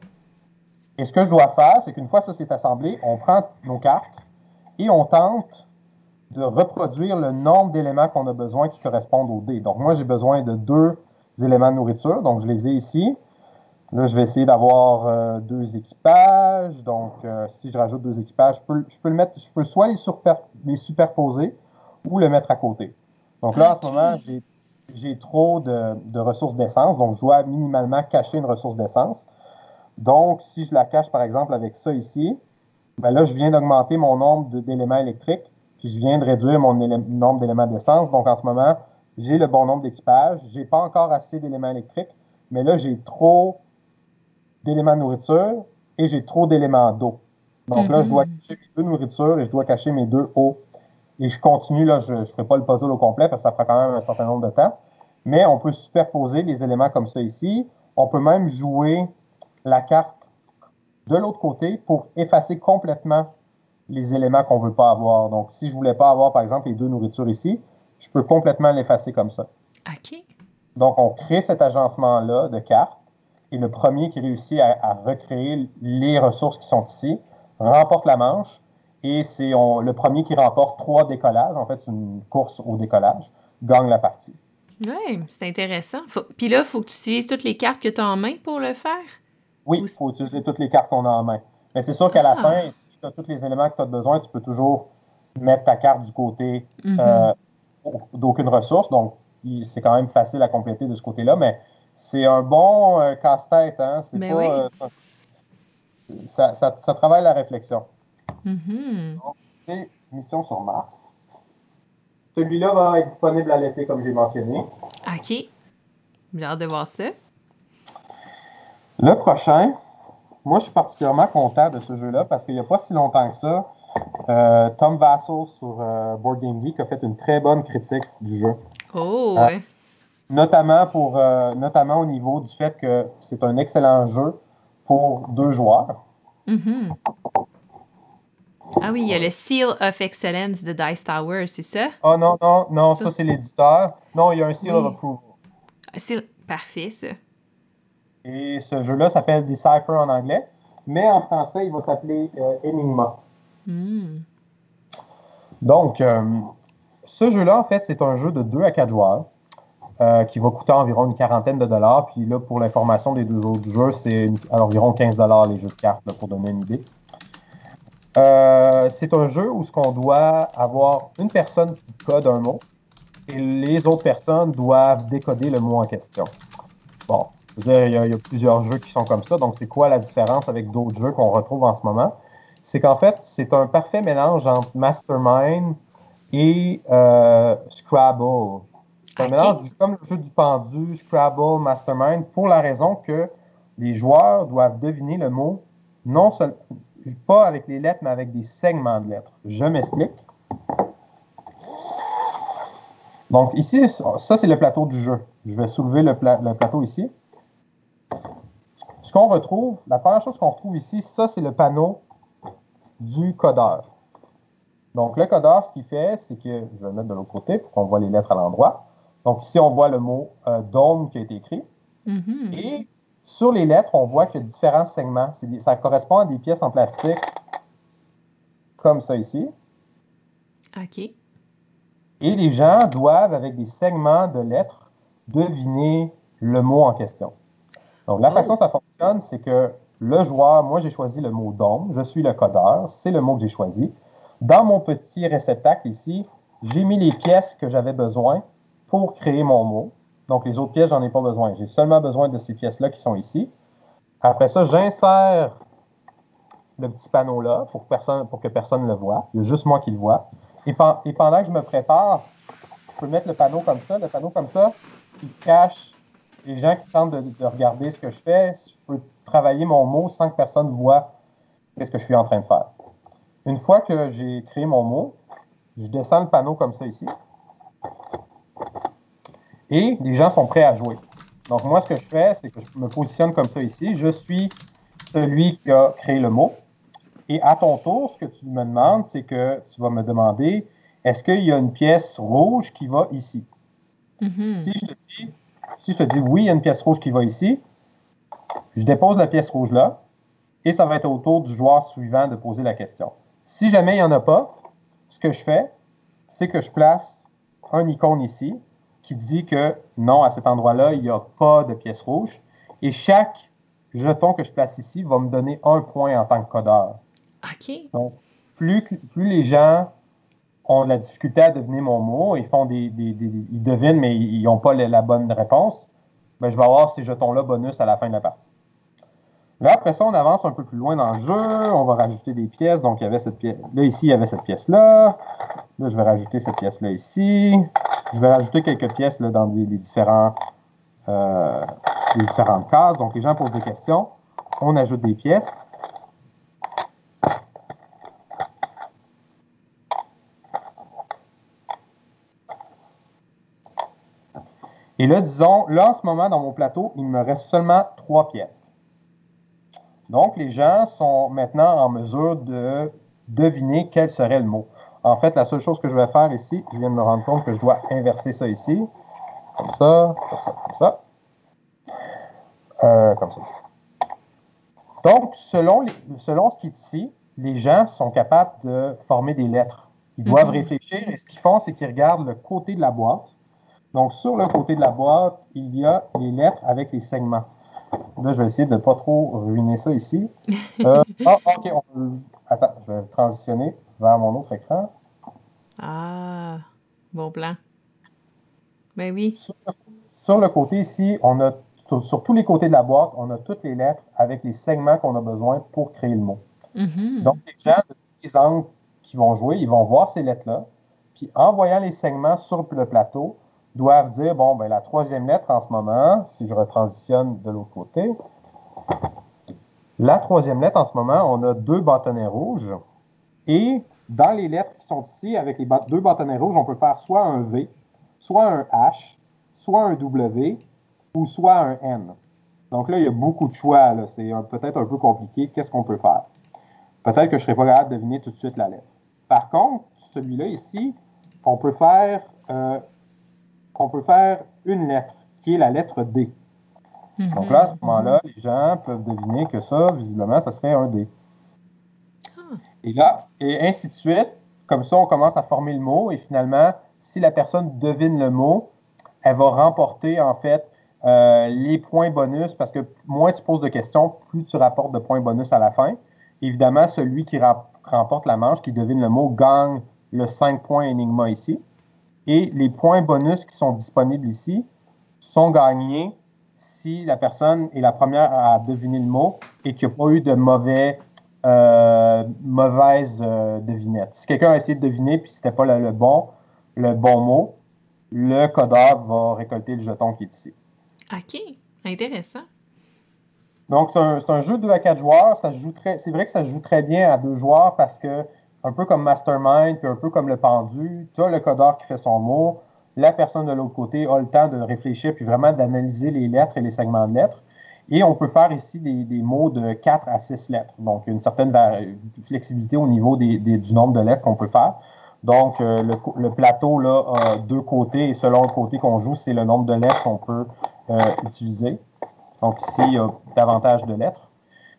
Et ce que je dois faire, c'est qu'une fois ça s'est assemblé, on prend nos cartes et on tente de reproduire le nombre d'éléments qu'on a besoin qui correspondent au dé. Donc, moi, j'ai besoin de deux éléments de nourriture, donc je les ai ici. Là, je vais essayer d'avoir euh, deux équipages. Donc, euh, si je rajoute deux équipages, je peux, je peux, le mettre, je peux soit les, les, superposer ou le mettre à côté. Donc là, en ce moment, j'ai trop de, de ressources d'essence. Donc, je dois minimalement cacher une ressource d'essence. Donc, si je la cache, par exemple, avec ça ici, ben là, je viens d'augmenter mon nombre d'éléments électriques, puis je viens de réduire mon nombre d'éléments d'essence. Donc, en ce moment, j'ai le bon nombre d'équipages. Je n'ai pas encore assez d'éléments électriques, mais là, j'ai trop d'éléments de nourriture et j'ai trop d'éléments d'eau. Donc là, je dois mhm. cacher mes deux nourritures et je dois cacher mes deux eaux. Et je continue, là, je ne ferai pas le puzzle au complet parce que ça prend quand même un certain nombre de temps. Mais on peut superposer les éléments comme ça ici. On peut même jouer la carte de l'autre côté pour effacer complètement les éléments qu'on ne veut pas avoir. Donc, si je ne voulais pas avoir, par exemple, les deux nourritures ici, je peux complètement l'effacer comme ça. OK. Donc, on crée cet agencement-là de cartes et le premier qui réussit à, recréer les ressources qui sont ici remporte la manche. Et c'est le premier qui remporte trois décollages, en fait, une course au décollage, gagne la partie. Oui, c'est intéressant. Puis là, il faut que tu utilises toutes les cartes que tu as en main pour le faire? Oui, il faut utiliser toutes les cartes qu'on a en main. Mais c'est sûr qu'à la ah. fin, si tu as tous les éléments que tu as besoin, tu peux toujours mettre ta carte du côté mm-hmm. euh, d'aucune ressource. Donc, c'est quand même facile à compléter de ce côté-là. Mais c'est un bon euh, casse-tête. Hein? C'est ben pas, euh, ça, ça, travaille la réflexion. Mm-hmm. Donc, c'est Mission sur Mars. celui-là va être disponible à l'été, comme j'ai mentionné. OK. J'ai hâte de voir ça. Le prochain, moi, je suis particulièrement content de ce jeu-là parce qu'il n'y a pas si longtemps que ça, euh, Tom Vassell sur Board Game Geek a fait une très bonne critique du jeu. Oh, ouais. Notamment, pour, euh, notamment au niveau du fait que c'est un excellent jeu pour deux joueurs. Mhm. Ah oui, il y a le Seal of Excellence de Dice Tower, c'est ça? Oh non, non, non, Ça, ça, c'est l'éditeur. Non, il y a un seal Oui. of approval. C'est parfait, ça. Et ce jeu-là s'appelle Decipher en anglais, mais en français, il va s'appeler euh, Enigma. Hmm. Donc, euh, ce jeu-là, en fait, c'est un jeu de 2 à 4 joueurs euh, qui va coûter environ une quarantaine de dollars. Puis là, pour l'information des deux autres jeux, c'est environ 15 dollars les jeux de cartes, là, pour donner une idée. Euh, c'est un jeu où ce qu'on doit avoir une personne qui code un mot et les autres personnes doivent décoder le mot en question. Bon, dire, il y a, il y a plusieurs jeux qui sont comme ça. Donc, c'est quoi la différence avec d'autres jeux qu'on retrouve en ce moment? C'est qu'en fait, c'est un parfait mélange entre Mastermind et euh, Scrabble. C'est un mélange comme le jeu du pendu, Scrabble, Mastermind, pour la raison que les joueurs doivent deviner le mot non seulement pas avec les lettres, mais avec des segments de lettres. Je m'explique. Donc ici, ça c'est le plateau du jeu. Je vais soulever le, pla- le plateau ici. Ce qu'on retrouve, la première chose qu'on retrouve ici, ça c'est le panneau du codeur. Donc le codeur, ce qu'il fait, c'est que, je vais le mettre de l'autre côté pour qu'on voit les lettres à l'endroit. Donc ici, on voit le mot euh, dôme qui a été écrit. Mhm. Et sur les lettres, on voit qu'il y a différents segments. Ça correspond à des pièces en plastique comme ça ici. OK. Et les gens doivent, avec des segments de lettres, deviner le mot en question. Donc, la Oh. façon dont ça fonctionne, c'est que le joueur, moi, j'ai choisi le mot dôme, je suis le codeur, c'est le mot que j'ai choisi. Dans mon petit réceptacle ici, j'ai mis les pièces que j'avais besoin pour créer mon mot. Donc, les autres pièces, j'en ai pas besoin. J'ai seulement besoin de ces pièces-là qui sont ici. Après ça, j'insère le petit panneau-là pour, que personne ne le voit. Il y a juste moi qui le vois. Et, pen- et pendant que je me prépare, je peux mettre le panneau comme ça, le panneau comme ça, qui cache les gens qui tentent de, de regarder ce que je fais. Je peux travailler mon mot sans que personne voit ce que je suis en train de faire. Une fois que j'ai créé mon mot, je descends le panneau comme ça ici. Et les gens sont prêts à jouer. Donc, moi, ce que je fais, c'est que je me positionne comme ça ici. Je suis celui qui a créé le mot. Et à ton tour, ce que tu me demandes, c'est que tu vas me demander est-ce qu'il y a une pièce rouge qui va ici? Mhm. si, je te dis, si je te dis oui, il y a une pièce rouge qui va ici, je dépose la pièce rouge là et ça va être au tour du joueur suivant de poser la question. Si jamais il n'y en a pas, ce que je fais, c'est que je place un icône ici qui dit que non, à cet endroit-là, il n'y a pas de pièce rouge. Et chaque jeton que je place ici va me donner un point en tant que codeur. OK. Plus, que- plus les gens ont de la difficulté à deviner mon mot, ils font des, des- des- des- ils devinent, mais ils n'ont pas la, la bonne réponse, ben, je vais avoir ces jetons-là bonus à la fin de la partie. Là, après ça, on avance un peu plus loin dans le jeu, on va rajouter des pièces. Donc, il y avait cette pièce. Là, ici, il y avait cette pièce-là. Là, je vais rajouter cette pièce-là ici. Je vais rajouter quelques pièces là, dans différents, euh, les différentes cases. Donc, les gens posent des questions. On ajoute des pièces. Et là, disons, là, en ce moment, dans mon plateau, il me reste seulement trois pièces. Donc, les gens sont maintenant en mesure de deviner quel serait le mot. En fait, la seule chose que je vais faire ici, je viens de me rendre compte que je dois inverser ça ici. Comme ça, comme ça, comme ça. Euh, comme ça. Donc, selon, les- selon ce qui est ici, les gens sont capables de former des lettres. Ils doivent Mhm. réfléchir et ce qu'ils font, c'est qu'ils regardent le côté de la boîte. Donc, sur le côté de la boîte, il y a les lettres avec les segments. Là, je vais essayer de ne pas trop ruiner ça ici. Euh, ah, OK. on- attends, je vais transitionner vers mon autre écran. Ah, bon plan. Ben oui. Sur, sur le côté ici, on a sur, sur tous les côtés de la boîte, on a toutes les lettres avec les segments qu'on a besoin pour créer le mot. Mhm. Donc, les gens de tous les angles qui vont jouer, ils vont voir ces lettres-là. Puis en voyant les segments sur le plateau, doivent dire, bon, ben, la troisième lettre en ce moment, si je retransitionne de l'autre côté, la troisième lettre en ce moment, on a deux bâtonnets rouges. Et dans les lettres qui sont ici, avec les deux bâtonnets rouges, on peut faire soit un V, soit un H, soit un W ou soit un N. Donc là, il y a beaucoup de choix. C'est peut-être un peu compliqué. Qu'est-ce qu'on peut faire? Peut-être que je ne serai pas capable de deviner tout de suite la lettre. Par contre, celui-là ici, on peut faire, euh, on peut faire une lettre, qui est la lettre D. Donc là, à ce moment-là, les gens peuvent deviner que ça, visiblement, ça serait un D. Et là, et ainsi de suite. Comme ça, on commence à former le mot et finalement, si la personne devine le mot, elle va remporter en fait euh, les points bonus parce que moins tu poses de questions, plus tu rapportes de points bonus à la fin. Évidemment, celui qui remporte la manche, qui devine le mot, gagne le 5 points Enigma ici. Et les points bonus qui sont disponibles ici sont gagnés si la personne est la première à deviner le mot et qu'il n'y a pas eu de mauvais euh, mauvaise euh, devinette. Si quelqu'un a essayé de deviner puis c'était pas le, bon, le bon mot, le codeur va récolter le jeton qui est ici. OK. Intéressant. Donc, c'est un, jeu de 2 à 4 joueurs. Ça joue c'est vrai que ça joue très bien à deux joueurs parce que, un peu comme Mastermind, puis un peu comme le pendu, tu as le codeur qui fait son mot. La personne de l'autre côté a le temps de réfléchir puis vraiment d'analyser les lettres et les segments de lettres. Et on peut faire ici des, mots de 4 à 6 lettres. Donc, une certaine flexibilité au niveau du nombre de lettres qu'on peut faire. Donc, euh, le, plateau là, a deux côtés et selon le côté qu'on joue, c'est le nombre de lettres qu'on peut euh, utiliser. Donc, ici, il y a davantage de lettres.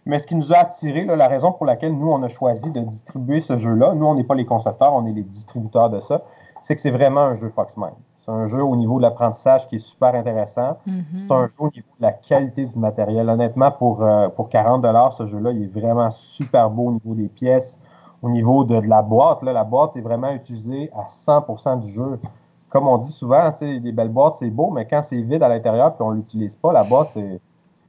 Mais ce qui nous a attiré, la raison pour laquelle nous, on a choisi de distribuer ce jeu-là, nous, on n'est pas les concepteurs, on est les distributeurs de ça, c'est que c'est vraiment un jeu Foxman. C'est un jeu au niveau de l'apprentissage qui est super intéressant. Mm-hmm. C'est un jeu au niveau de la qualité du matériel. Honnêtement, pour, euh, pour 40 ce jeu-là, il est vraiment super beau au niveau des pièces, au niveau de, la boîte. Là, la boîte est vraiment utilisée à 100% du jeu. Comme on dit souvent, les belles boîtes, c'est beau, mais quand c'est vide à l'intérieur et on ne l'utilise pas, la boîte,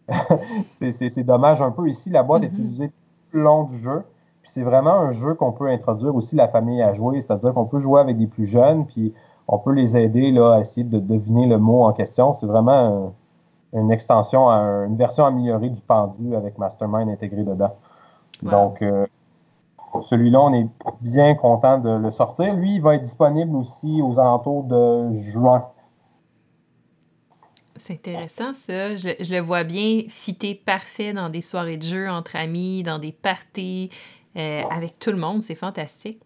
c'est dommage un peu. Ici, la boîte est mm-hmm. utilisée tout le long du jeu. Puis c'est vraiment un jeu qu'on peut introduire aussi la famille à jouer, c'est-à-dire qu'on peut jouer avec des plus jeunes, puis on peut les aider là, à essayer de deviner le mot en question. C'est vraiment une extension, une version améliorée du pendu avec Mastermind intégré dedans. Donc, euh, celui-là, on est bien content de le sortir. Lui, il va être disponible aussi aux alentours de juin. C'est intéressant, ça. Je, je, le vois bien fitter parfait dans des soirées de jeu entre amis, dans des parties, euh, avec tout le monde. C'est fantastique.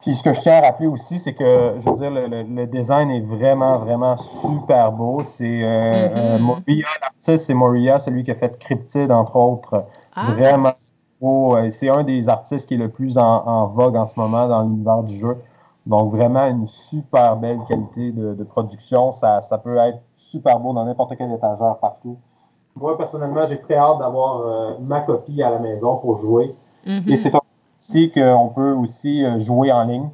Puis ce que je tiens à rappeler aussi, c'est que, je veux dire, le, design est vraiment, vraiment super beau. C'est euh, euh, Moria, l'artiste, c'est Moria, celui qui a fait Cryptid, entre autres. Ah. Vraiment beau. C'est un des artistes qui est le plus en, vogue en ce moment dans l'univers du jeu. Donc, vraiment une super belle qualité de, production. Ça, ça, peut être super beau dans n'importe quel étagère partout. Moi, personnellement, j'ai très hâte d'avoir ma copie à la maison pour jouer. Mm-hmm. Et c'est aussi qu'on peut aussi euh, jouer en ligne.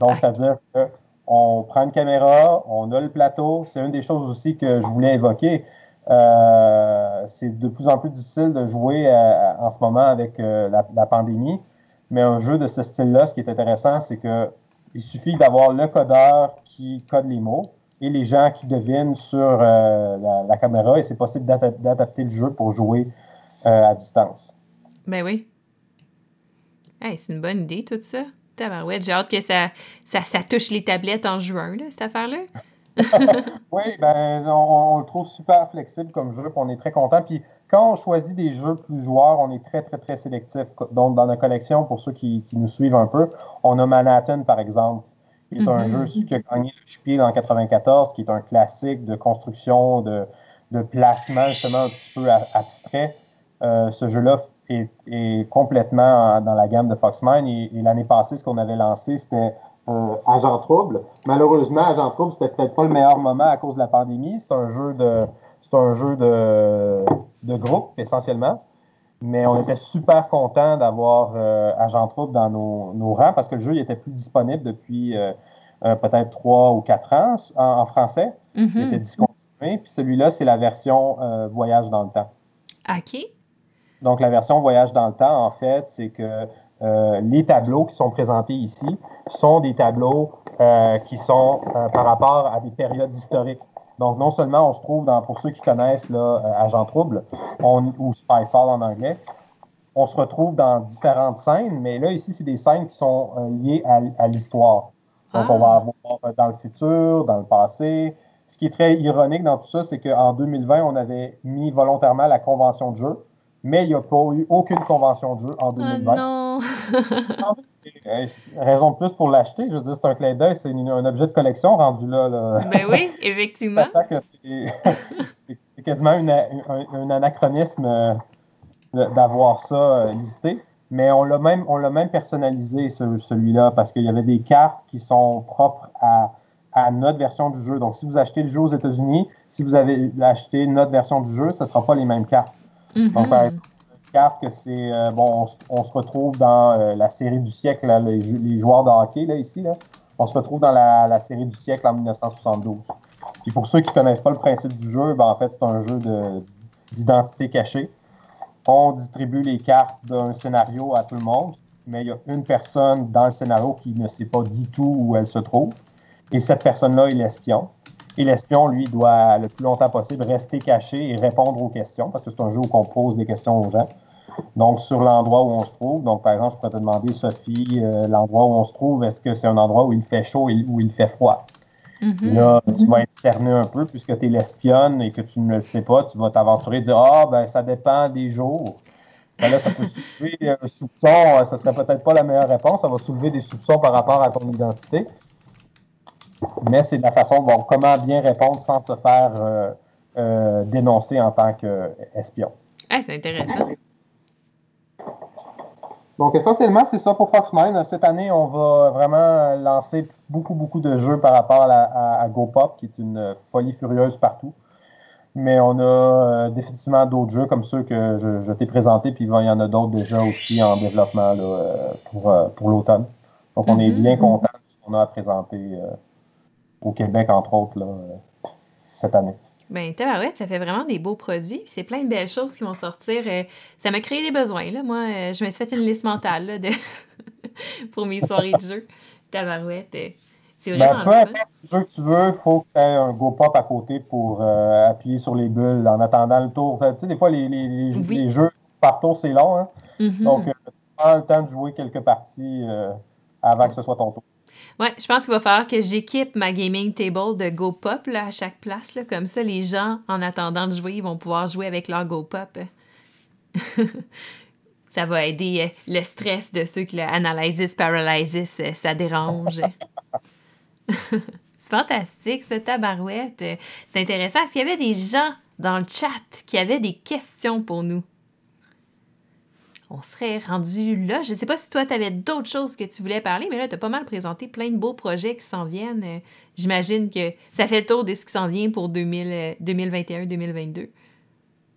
Donc, ah. c'est-à-dire qu'on prend une caméra, on a le plateau. C'est une des choses aussi que je voulais évoquer. Euh, c'est de plus en plus difficile de jouer euh, en ce moment avec la, pandémie. Mais un jeu de ce style-là, ce qui est intéressant, c'est qu'il suffit d'avoir le codeur qui code les mots et les gens qui devinent sur la, caméra et c'est possible d'adapter le jeu pour jouer à distance. Ben oui c'est une bonne idée, tout ça. Tabarouette, j'ai hâte que ça, ça, touche les tablettes en juin, là, cette affaire-là. oui, ben, on, le trouve super flexible comme jeu, puis on est très content. Puis quand on choisit des jeux plus joueurs, on est très, très, très sélectif. Donc, dans notre collection, pour ceux qui, nous suivent un peu, on a Manhattan, par exemple, qui est un mm-hmm. jeu qui a gagné le Spiel en 94, qui est un classique de construction, de, placement, justement, un petit peu abstrait. Euh, ce jeu-là est, complètement dans la gamme de Foxmine. Et, l'année passée, ce qu'on avait lancé, c'était euh, Agent Trouble. Malheureusement, Agent Trouble, c'était peut-être pas le meilleur moment à cause de la pandémie. C'est un jeu de, c'est un jeu de, de, groupe, essentiellement. Mais on était super content d'avoir euh, Agent Trouble dans nos, rangs parce que le jeu il était plus disponible depuis euh, peut-être trois ou quatre ans en, français. Il mm-hmm. était discontinué. Puis celui-là, c'est la version Voyage dans le temps. OK. Donc, la version voyage dans le temps, en fait, c'est que les tableaux qui sont présentés ici sont des tableaux qui sont par rapport à des périodes historiques. Donc, non seulement on se trouve dans, pour ceux qui connaissent là, Agent Trouble ou Spyfall en anglais, on se retrouve dans différentes scènes, mais là, ici, c'est des scènes qui sont liées à, l'histoire. Donc, on va ah. avoir dans le futur, dans le passé, ce qui est très ironique dans tout ça, c'est qu'en 2020, on avait mis volontairement la convention de jeu, mais il n'y a pas eu aucune convention de jeu en 2020. Ah non! raison de plus pour l'acheter. Je veux dire, c'est un clin d'œil, c'est un objet de collection rendu là. Ben oui, effectivement. c'est quasiment un, anachronisme euh, d'avoir ça euh, listé. Mais on l'a même, même personnalisé, celui-là, parce qu'il y avait des cartes qui sont propres à à notre version du jeu. Donc, si vous achetez le jeu aux États-Unis, si vous avez acheté notre version du jeu, ce ne sera pas les mêmes cartes. Mm-hmm. Donc, carte que c'est. Euh, bon, on, se retrouve dans euh, la série du siècle, les, joueurs de hockey, là, ici. Là, on se retrouve dans la, série du siècle en 1972. Puis pour ceux qui ne connaissent pas le principe du jeu, ben, en fait, c'est un jeu d'identité cachée. On distribue les cartes d'un scénario à tout le monde, mais il y a une personne dans le scénario qui ne sait pas du tout où elle se trouve. Et cette personne-là est l'espion. Et l'espion, lui, doit le plus longtemps possible rester caché et répondre aux questions, parce que c'est un jeu où on pose des questions aux gens. Donc, sur l'endroit où on se trouve, donc par exemple, je pourrais te demander, Sophie, euh, l'endroit où on se trouve, est-ce que c'est un endroit où il fait chaud et où il fait froid? Mm-hmm. Là, tu vas être cerné un peu, puisque tu es l'espionne et que tu ne le sais pas, tu vas t'aventurer et dire Ah, ben, ça dépend des jours. Ben là, ça peut soulever un soupçon, euh, ça serait peut-être pas la meilleure réponse, ça va soulever des soupçons par rapport à ton identité mais c'est de la façon, bon, comment bien répondre sans te faire euh, euh, dénoncer en tant qu'espion. Ah, c'est intéressant. Donc, essentiellement, c'est ça pour Foxmine. Cette année, on va vraiment lancer beaucoup, beaucoup de jeux par rapport à, GoPop, qui est une folie furieuse partout. Mais on a euh, définitivement d'autres jeux comme ceux que je, t'ai présentés, puis il y en a d'autres déjà aussi en développement pour, pour l'automne. Donc, on est mm-hmm. bien content de ce qu'on a à présenter au Québec, entre autres, euh, cette année. Ben, tabarouette, ça fait vraiment des beaux produits. C'est plein de belles choses qui vont sortir. Euh, ça m'a créé des besoins. Là. Moi, euh, je me suis fait une liste mentale de... pour mes soirées de jeu. Tabarouette, c'est ben, vraiment. Ben, peu importe le jeu que tu veux, il faut que tu aies un GoPop à côté pour appuyer sur les bulles en attendant le tour. Tu sais, des fois, les, les, les, jeux par tour, c'est long. Hein? Mm-hmm. Donc, prends le temps de jouer quelques parties avant que ce soit ton tour. Ouais, je pense qu'il va falloir que j'équipe ma gaming table de GoPop à chaque place. Là. Comme ça, les gens, en attendant de jouer, ils vont pouvoir jouer avec leur GoPop. ça va aider euh, le stress de ceux qui le analysis, paralysis, euh, ça dérange. C'est fantastique, ce tabarouette. C'est intéressant. Est-ce qu'il y avait des gens dans le chat qui avaient des questions pour nous? On serait rendu là. Je ne sais pas si toi, tu avais d'autres choses que tu voulais parler, mais là, tu as pas mal présenté plein de beaux projets qui s'en viennent. Euh, j'imagine que ça fait le tour de ce qui s'en vient pour 2021-2022. Euh,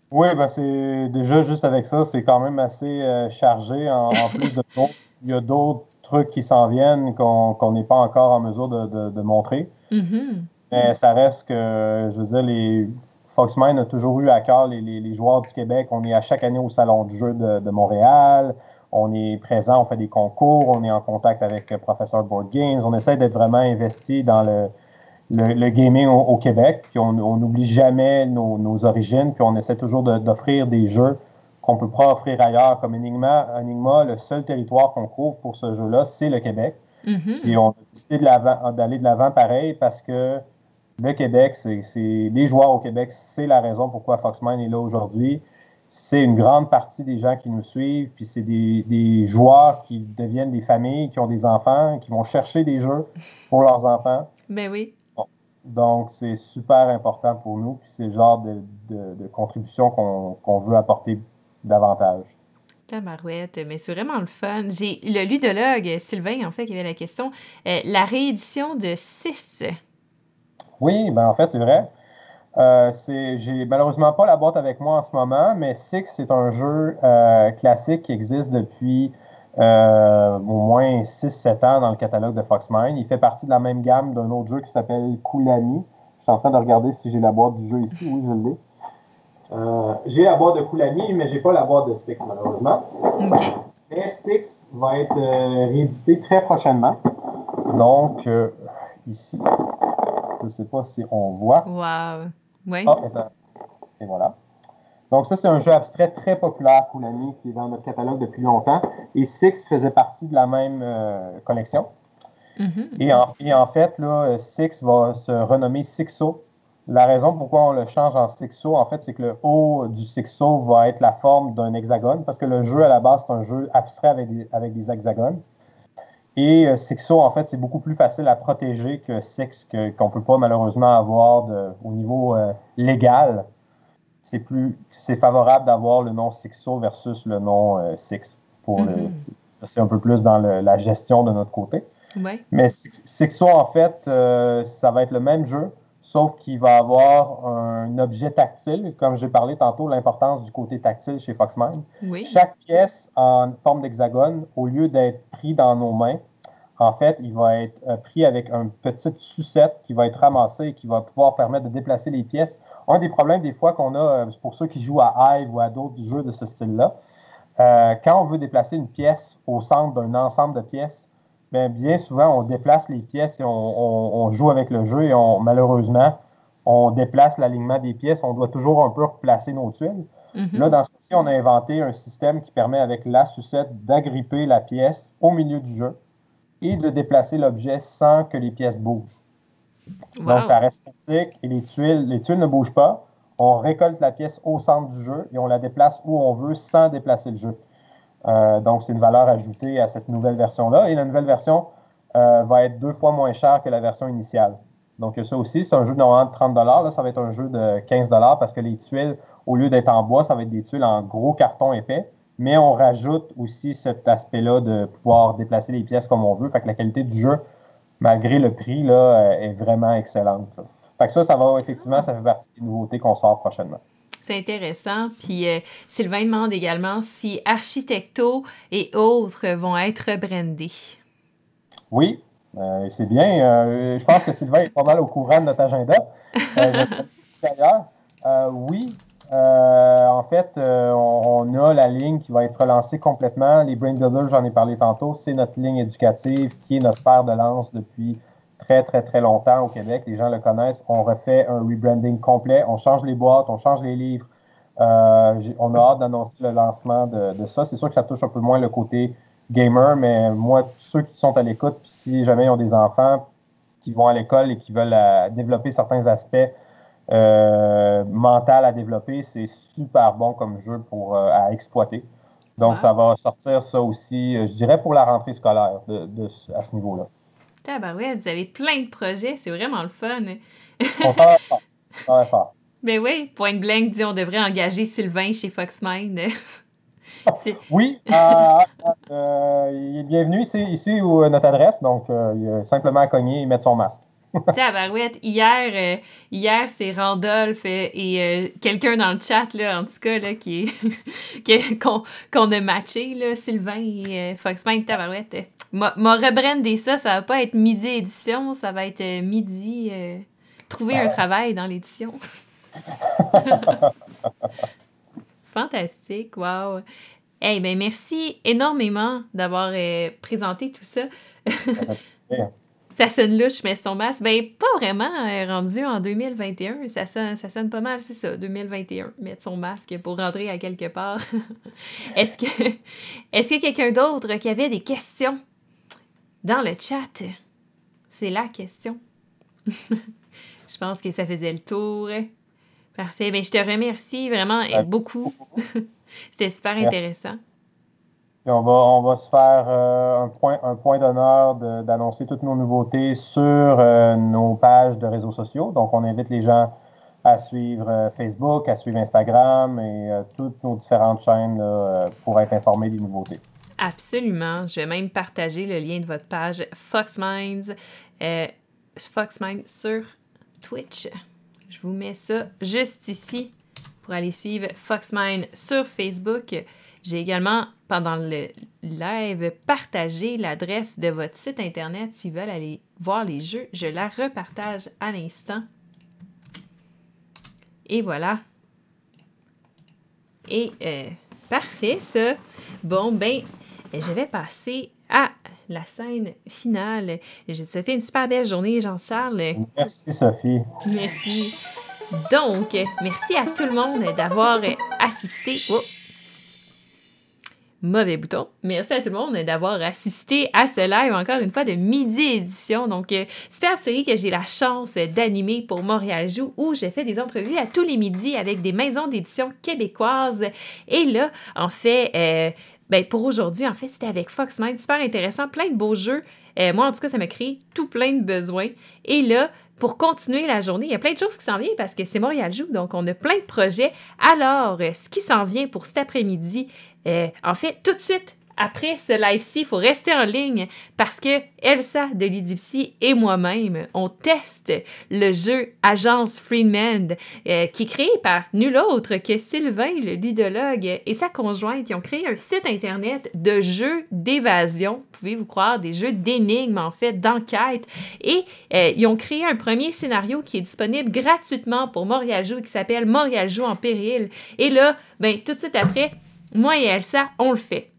oui, ben c'est déjà juste avec ça, c'est quand même assez euh, chargé. En, plus de d'autres, il y a d'autres trucs qui s'en viennent qu'on n'est pas encore en mesure de, montrer. Mm-hmm. Mais ça reste que, je veux dire, les Foxmine a toujours eu à cœur les, joueurs du Québec. On est à chaque année au Salon du jeu de, Montréal. On est présent, on fait des concours, on est en contact avec le Professeur Board Games. On essaie d'être vraiment investi dans le, le, gaming au, Québec. Puis on n'oublie jamais nos, origines. Puis on essaie toujours d'offrir des jeux qu'on ne peut pas offrir ailleurs. Comme Enigma, Enigma le seul territoire qu'on couvre pour ce jeu-là, c'est le Québec. Mm-hmm. Puis on a décidé d'aller de l'avant pareil parce que le Québec, c'est les joueurs au Québec, c'est la raison pourquoi Foxmine est là aujourd'hui. C'est une grande partie des gens qui nous suivent, puis c'est des, joueurs qui deviennent des familles, qui ont des enfants, qui vont chercher des jeux pour leurs enfants. Ben oui. Donc, c'est super important pour nous, puis c'est le genre de, contribution qu'on veut apporter davantage. Marouette, mais c'est vraiment le fun. J'ai le ludologue Sylvain, en fait, qui avait la question. Euh, la réédition de 6 oui, ben en fait, c'est vrai. Euh, j'ai malheureusement pas la boîte avec moi en ce moment, mais Six, c'est un jeu euh, classique qui existe depuis euh, au moins 6-7 ans dans le catalogue de Foxmine. Il fait partie de la même gamme d'un autre jeu qui s'appelle Kulani. Je suis en train de regarder si j'ai la boîte du jeu ici. Oui, je l'ai. Euh, j'ai la boîte de Kulani, mais j'ai pas la boîte de Six, malheureusement. Mais Six va être réédité très prochainement. Donc, ici, je ne sais pas si on voit. Wow! Oui. Ah, et voilà. Donc, ça, c'est un jeu abstrait très populaire, Konami, qui est dans notre catalogue depuis longtemps. Et Six faisait partie de la même collection. Mm-hmm. et, en, fait, là, Six va se renommer Sixo. La raison pourquoi on le change en Sixo, en fait, c'est que le haut du Sixo va être la forme d'un hexagone, parce que le jeu à la base, c'est un jeu abstrait avec des, avec des hexagones. Et euh, Sixo, en fait, c'est beaucoup plus facile à protéger que Six, qu'on ne peut pas malheureusement avoir de, au niveau euh, légal. C'est plus c'est favorable d'avoir le nom Sixo versus le nom euh, Six. Pour mm-hmm. c'est un peu plus dans la gestion de notre côté. Mais Sixo, en fait, euh, ça va être le même jeu, sauf qu'il va avoir un objet tactile, comme j'ai parlé tantôt, l'importance du côté tactile chez Foxmind. Chaque pièce en forme d'hexagone, au lieu d'être pris dans nos mains, en fait, il va être euh, pris avec une petite sucette qui va être ramassée et qui va pouvoir permettre de déplacer les pièces. Un des problèmes des fois qu'on a, euh, pour ceux qui jouent à Hive ou à d'autres jeux de ce style-là, quand on veut déplacer une pièce au centre d'un ensemble de pièces, bien, bien souvent, on déplace les pièces et on, joue avec le jeu et on, malheureusement, on déplace l'alignement des pièces. On doit toujours un peu replacer nos tuiles. Mm-hmm. Là, dans ce cas-ci, on a inventé un système qui permet, avec la sucette, d'agripper la pièce au milieu du jeu et de déplacer l'objet sans que les pièces bougent. Donc, ça reste statique et les tuiles, les tuiles ne bougent pas. On récolte la pièce au centre du jeu et on la déplace où on veut sans déplacer le jeu. Euh, donc, c'est une valeur ajoutée à cette nouvelle version-là. Et la nouvelle version euh, va être deux fois moins chère que la version initiale. Donc, ça aussi, c'est un jeu de normalement de 30 là, Ça va être un jeu de 15 parce que les tuiles, au lieu d'être en bois, ça va être des tuiles en gros carton épais. Mais on rajoute aussi cet aspect-là de pouvoir déplacer les pièces comme on veut. Fait que la qualité du jeu, malgré le prix, là, euh, est vraiment excellente. Fait que ça, ça va effectivement, ça fait partie des nouveautés qu'on sort prochainement. C'est intéressant. Puis euh, Sylvain demande également si Architecto et autres vont être brandés. Oui, euh, c'est bien. Euh, je pense que Sylvain est pas mal au courant de notre agenda. D'ailleurs, oui, en fait, on, a la ligne qui va être relancée complètement. Les Brain Builders, j'en ai parlé tantôt, c'est notre ligne éducative qui est notre paire de lance depuis très, très, très longtemps au Québec. Les gens le connaissent. On refait un rebranding complet. On change les boîtes, on change les livres. Euh, on a hâte d'annoncer le lancement de, ça. C'est sûr que ça touche un peu moins le côté gamer, mais moi, ceux qui sont à l'écoute, si jamais ils ont des enfants qui vont à l'école et qui veulent euh, développer certains aspects euh, mentaux à développer, c'est super bon comme jeu pour, à exploiter. Donc, ça va sortir ça aussi, je dirais, pour la rentrée scolaire de, à ce niveau-là ouais, vous avez plein de projets, c'est vraiment le fun. faire. Ben oui, Point Blank dit on devrait engager Sylvain chez Foxmind. oui, euh, euh, il est bienvenu ici, ici où euh, notre adresse, donc il a simplement à cogner et mettre son masque. Tabarouette, hier, hier c'est Randolph et, quelqu'un dans le chat, là, en tout cas, là, qui qu'on, a matché, là, Sylvain et Foxmind, Tabarouette. M'a rebrandé ça, ça va pas être midi édition, ça va être euh, midi euh, trouver un travail dans l'édition. Fantastique, wow. Hey, ben merci énormément d'avoir euh, présenté tout ça. Ça sonne louche, mais son masque. Ben, pas vraiment rendu en 2021. Ça sonne, ça sonne pas mal, c'est ça, 2021. Mettre son masque pour rentrer à quelque part. est-ce que est-ce qu'il y a quelqu'un d'autre qui avait des questions dans le chat? C'est la question. je pense que ça faisait le tour. Parfait. Bien, je te remercie vraiment beaucoup. C'était super intéressant. On va, on va se faire euh, un point, un point d'honneur d'annoncer toutes nos nouveautés sur euh, nos pages de réseaux sociaux. Donc, on invite les gens à suivre euh, Facebook, à suivre Instagram et toutes nos différentes chaînes pour être informés des nouveautés. Absolument. Je vais même partager le lien de votre page Foxminds, euh, Foxminds sur Twitch. Je vous mets ça juste ici pour aller suivre Foxmind sur Facebook. J'ai également, pendant le live, partagé l'adresse de votre site internet s'ils veulent aller voir les jeux. Je la repartage à l'instant. Et voilà. Et euh, parfait, ça. Bon, ben, je vais passer à la scène finale. J'ai souhaité une super belle journée, Jean-Charles. Merci, Sophie. Merci. Donc, merci à tout le monde d'avoir assisté. Oh. Mauvais bouton. Merci à tout le monde d'avoir assisté à ce live encore une fois de midi édition. Donc, euh, superbe série que j'ai la chance d'animer pour Montréal Joue où je fais des entrevues à tous les midis avec des maisons d'édition québécoises. Et là, en fait, euh, ben pour aujourd'hui, en fait, c'était avec Foxmind. Super intéressant, plein de beaux jeux. Euh, moi, en tout cas, ça m'a créé tout plein de besoins. Et là, pour continuer la journée, il y a plein de choses qui s'en viennent parce que c'est Montréal Joue, donc on a plein de projets. Alors, ce qui s'en vient pour cet après-midi, euh, en fait, tout de suite, après ce live-ci, il faut rester en ligne parce que Elsa de Ludipsy et moi-même, on teste le jeu Agence Freeman euh, qui est créé par nul autre que Sylvain, le ludologue, et sa conjointe qui ont créé un site internet de jeux d'évasion, pouvez-vous croire, des jeux d'énigmes en fait, d'enquête. Et euh, ils ont créé un premier scénario qui est disponible gratuitement pour Montréal Joue qui s'appelle Montréal Joue en péril. Et là, ben, tout de suite après, moi et Elsa, on le fait.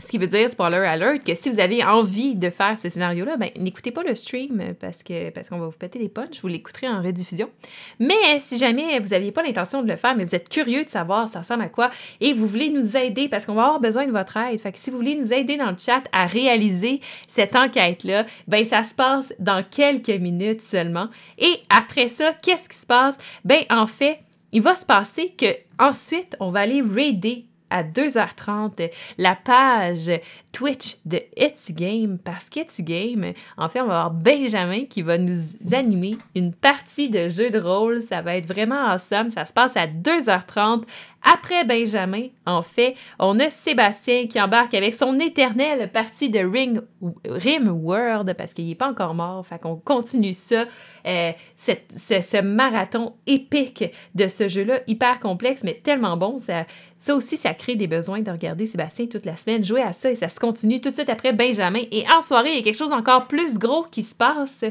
Ce qui veut dire, spoiler alert, que si vous avez envie de faire ce scénario-là, ben, n'écoutez pas le stream parce que parce qu'on va vous péter des punches, vous l'écouterez en rediffusion. Mais si jamais vous n'aviez pas l'intention de le faire, mais vous êtes curieux de savoir ça ressemble à quoi et vous voulez nous aider parce qu'on va avoir besoin de votre aide. Fait que si vous voulez nous aider dans le chat à réaliser cette enquête-là, ben ça se passe dans quelques minutes seulement. Et après ça, qu'est-ce qui se passe? Ben en fait, il va se passer que ensuite on va aller raider à 2h30 la page Twitch de Etsy Game parce qu'Etsy Game, en fait, on va avoir Benjamin qui va nous animer une partie de jeu de rôle. Ça va être vraiment awesome. Ça se passe à 2h30. Après Benjamin, en fait, on a Sébastien qui embarque avec son éternelle partie de Ring, Rim World parce qu'il n'est pas encore mort. Fait qu'on continue ça, euh, ce marathon épique de ce jeu-là, hyper complexe, mais tellement bon. Ça, ça aussi, ça crée des besoins de regarder Sébastien toute la semaine, jouer à ça et ça continue tout de suite après Benjamin. Et en soirée, il y a quelque chose encore plus gros qui se passe.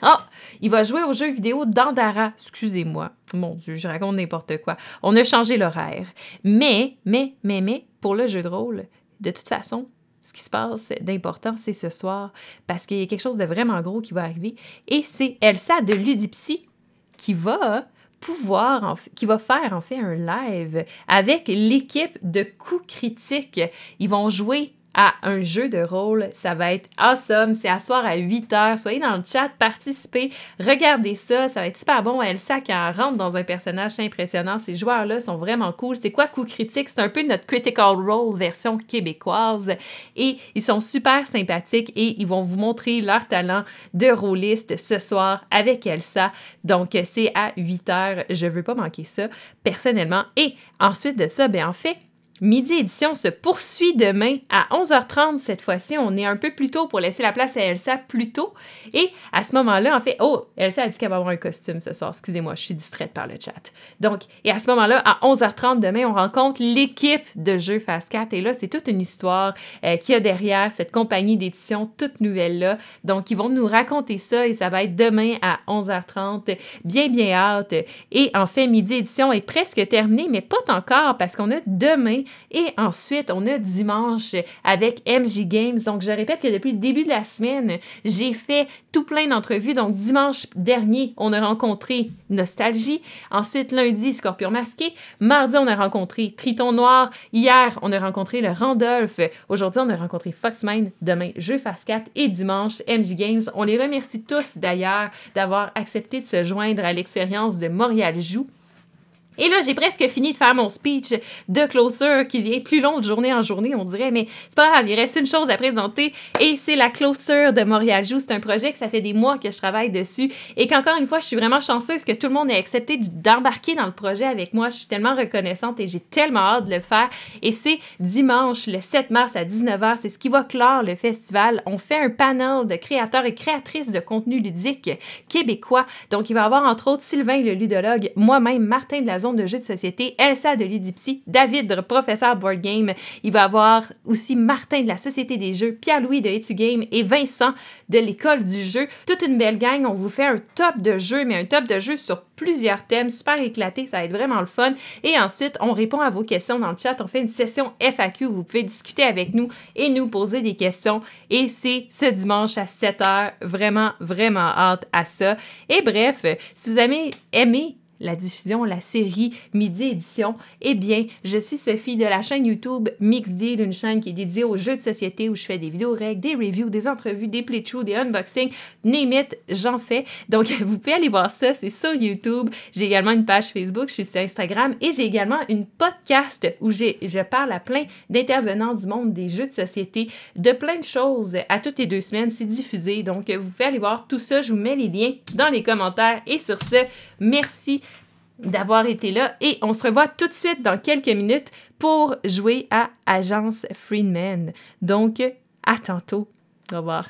Ah, il va jouer au jeu vidéo d'Andara. Excusez-moi. Mon Dieu, je raconte n'importe quoi. On a changé l'horaire. Mais, mais, mais, mais, pour le jeu de rôle, de toute façon, ce qui se passe d'important, c'est ce soir, parce qu'il y a quelque chose de vraiment gros qui va arriver. Et c'est Elsa de Ludipsy qui va pouvoir, qui va faire en fait un live avec l'équipe de coups critiques. Ils vont jouer à un jeu de rôle. Ça va être awesome. C'est à soir à 8 heures. Soyez dans le chat, participez, regardez ça. Ça va être super bon. Elsa, qui rentre dans un personnage impressionnant. Ces joueurs-là sont vraiment cool. C'est quoi coup critique? C'est un peu notre Critical Role version québécoise. Et ils sont super sympathiques et ils vont vous montrer leur talent de rôliste ce soir avec Elsa. Donc, c'est à 8 heures. Je veux pas manquer ça personnellement. Et ensuite de ça, ben en fait, Midi Édition se poursuit demain à 11h30 cette fois-ci. On est un peu plus tôt pour laisser la place à Elsa plus tôt. Et à ce moment-là, en fait, oh, Elsa a dit qu'elle va avoir un costume ce soir. Excusez-moi, je suis distraite par le chat. Donc, et à ce moment-là, à 11h30 demain, on rencontre l'équipe de jeux Fast 4. Et là, c'est toute une histoire euh, qu'il y a derrière cette compagnie d'édition toute nouvelle-là. Donc, ils vont nous raconter ça et ça va être demain à 11h30. Bien, bien hâte. Et en fait, Midi Édition est presque terminé, mais pas encore parce qu'on a demain et ensuite, on a dimanche avec MJ Games. Donc, je répète que depuis le début de la semaine, j'ai fait tout plein d'entrevues. Donc, dimanche dernier, on a rencontré Nostalgie. Ensuite, lundi, Scorpion Masqué. Mardi, on a rencontré Triton Noir. Hier, on a rencontré le Randolph. Aujourd'hui, on a rencontré Foxmine. Demain, Jeu Fast 4. Et dimanche, MJ Games. On les remercie tous d'ailleurs d'avoir accepté de se joindre à l'expérience de Montréal Joue. Et là, j'ai presque fini de faire mon speech de clôture qui vient plus long de journée en journée, on dirait, mais c'est pas grave, il reste une chose à présenter et c'est la clôture de Montréal Joue. C'est un projet que ça fait des mois que je travaille dessus et qu'encore une fois, je suis vraiment chanceuse que tout le monde ait accepté d'embarquer dans le projet avec moi. Je suis tellement reconnaissante et j'ai tellement hâte de le faire. Et c'est dimanche, le 7 mars à 19h, c'est ce qui va clore le festival. On fait un panel de créateurs et créatrices de contenu ludique québécois. Donc, il va y avoir entre autres Sylvain le ludologue, moi-même, Martin Blazon zone de jeux de société, Elsa de Ludipsy, David, professeur board game. Il va y avoir aussi Martin de la Société des jeux, Pierre-Louis de Etu Game et Vincent de l'école du jeu. Toute une belle gang. On vous fait un top de jeux, mais un top de jeux sur plusieurs thèmes, super éclaté, ça va être vraiment le fun. Et ensuite, on répond à vos questions dans le chat. On fait une session FAQ où vous pouvez discuter avec nous et nous poser des questions. Et c'est ce dimanche à 7h. Vraiment, vraiment hâte à ça. Et bref, si vous avez aimé la diffusion, la série Midi Édition, eh bien, je suis Sophie de la chaîne YouTube Mix Deal, une chaîne qui est dédiée aux jeux de société où je fais des vidéos règles, des reviews, des entrevues, des playthroughs, des unboxings, name j'en fais. Donc, vous pouvez aller voir ça, c'est sur YouTube. J'ai également une page Facebook, je suis sur Instagram et j'ai également une podcast où je parle à plein d'intervenants du monde des jeux de société, de plein de choses à toutes les deux semaines. C'est diffusé. Donc, vous pouvez aller voir tout ça. Je vous mets les liens dans les commentaires. Et sur ce, merci d'avoir été là et on se revoit tout de suite dans quelques minutes pour jouer à Agence Freeman. Donc, à tantôt. Au revoir.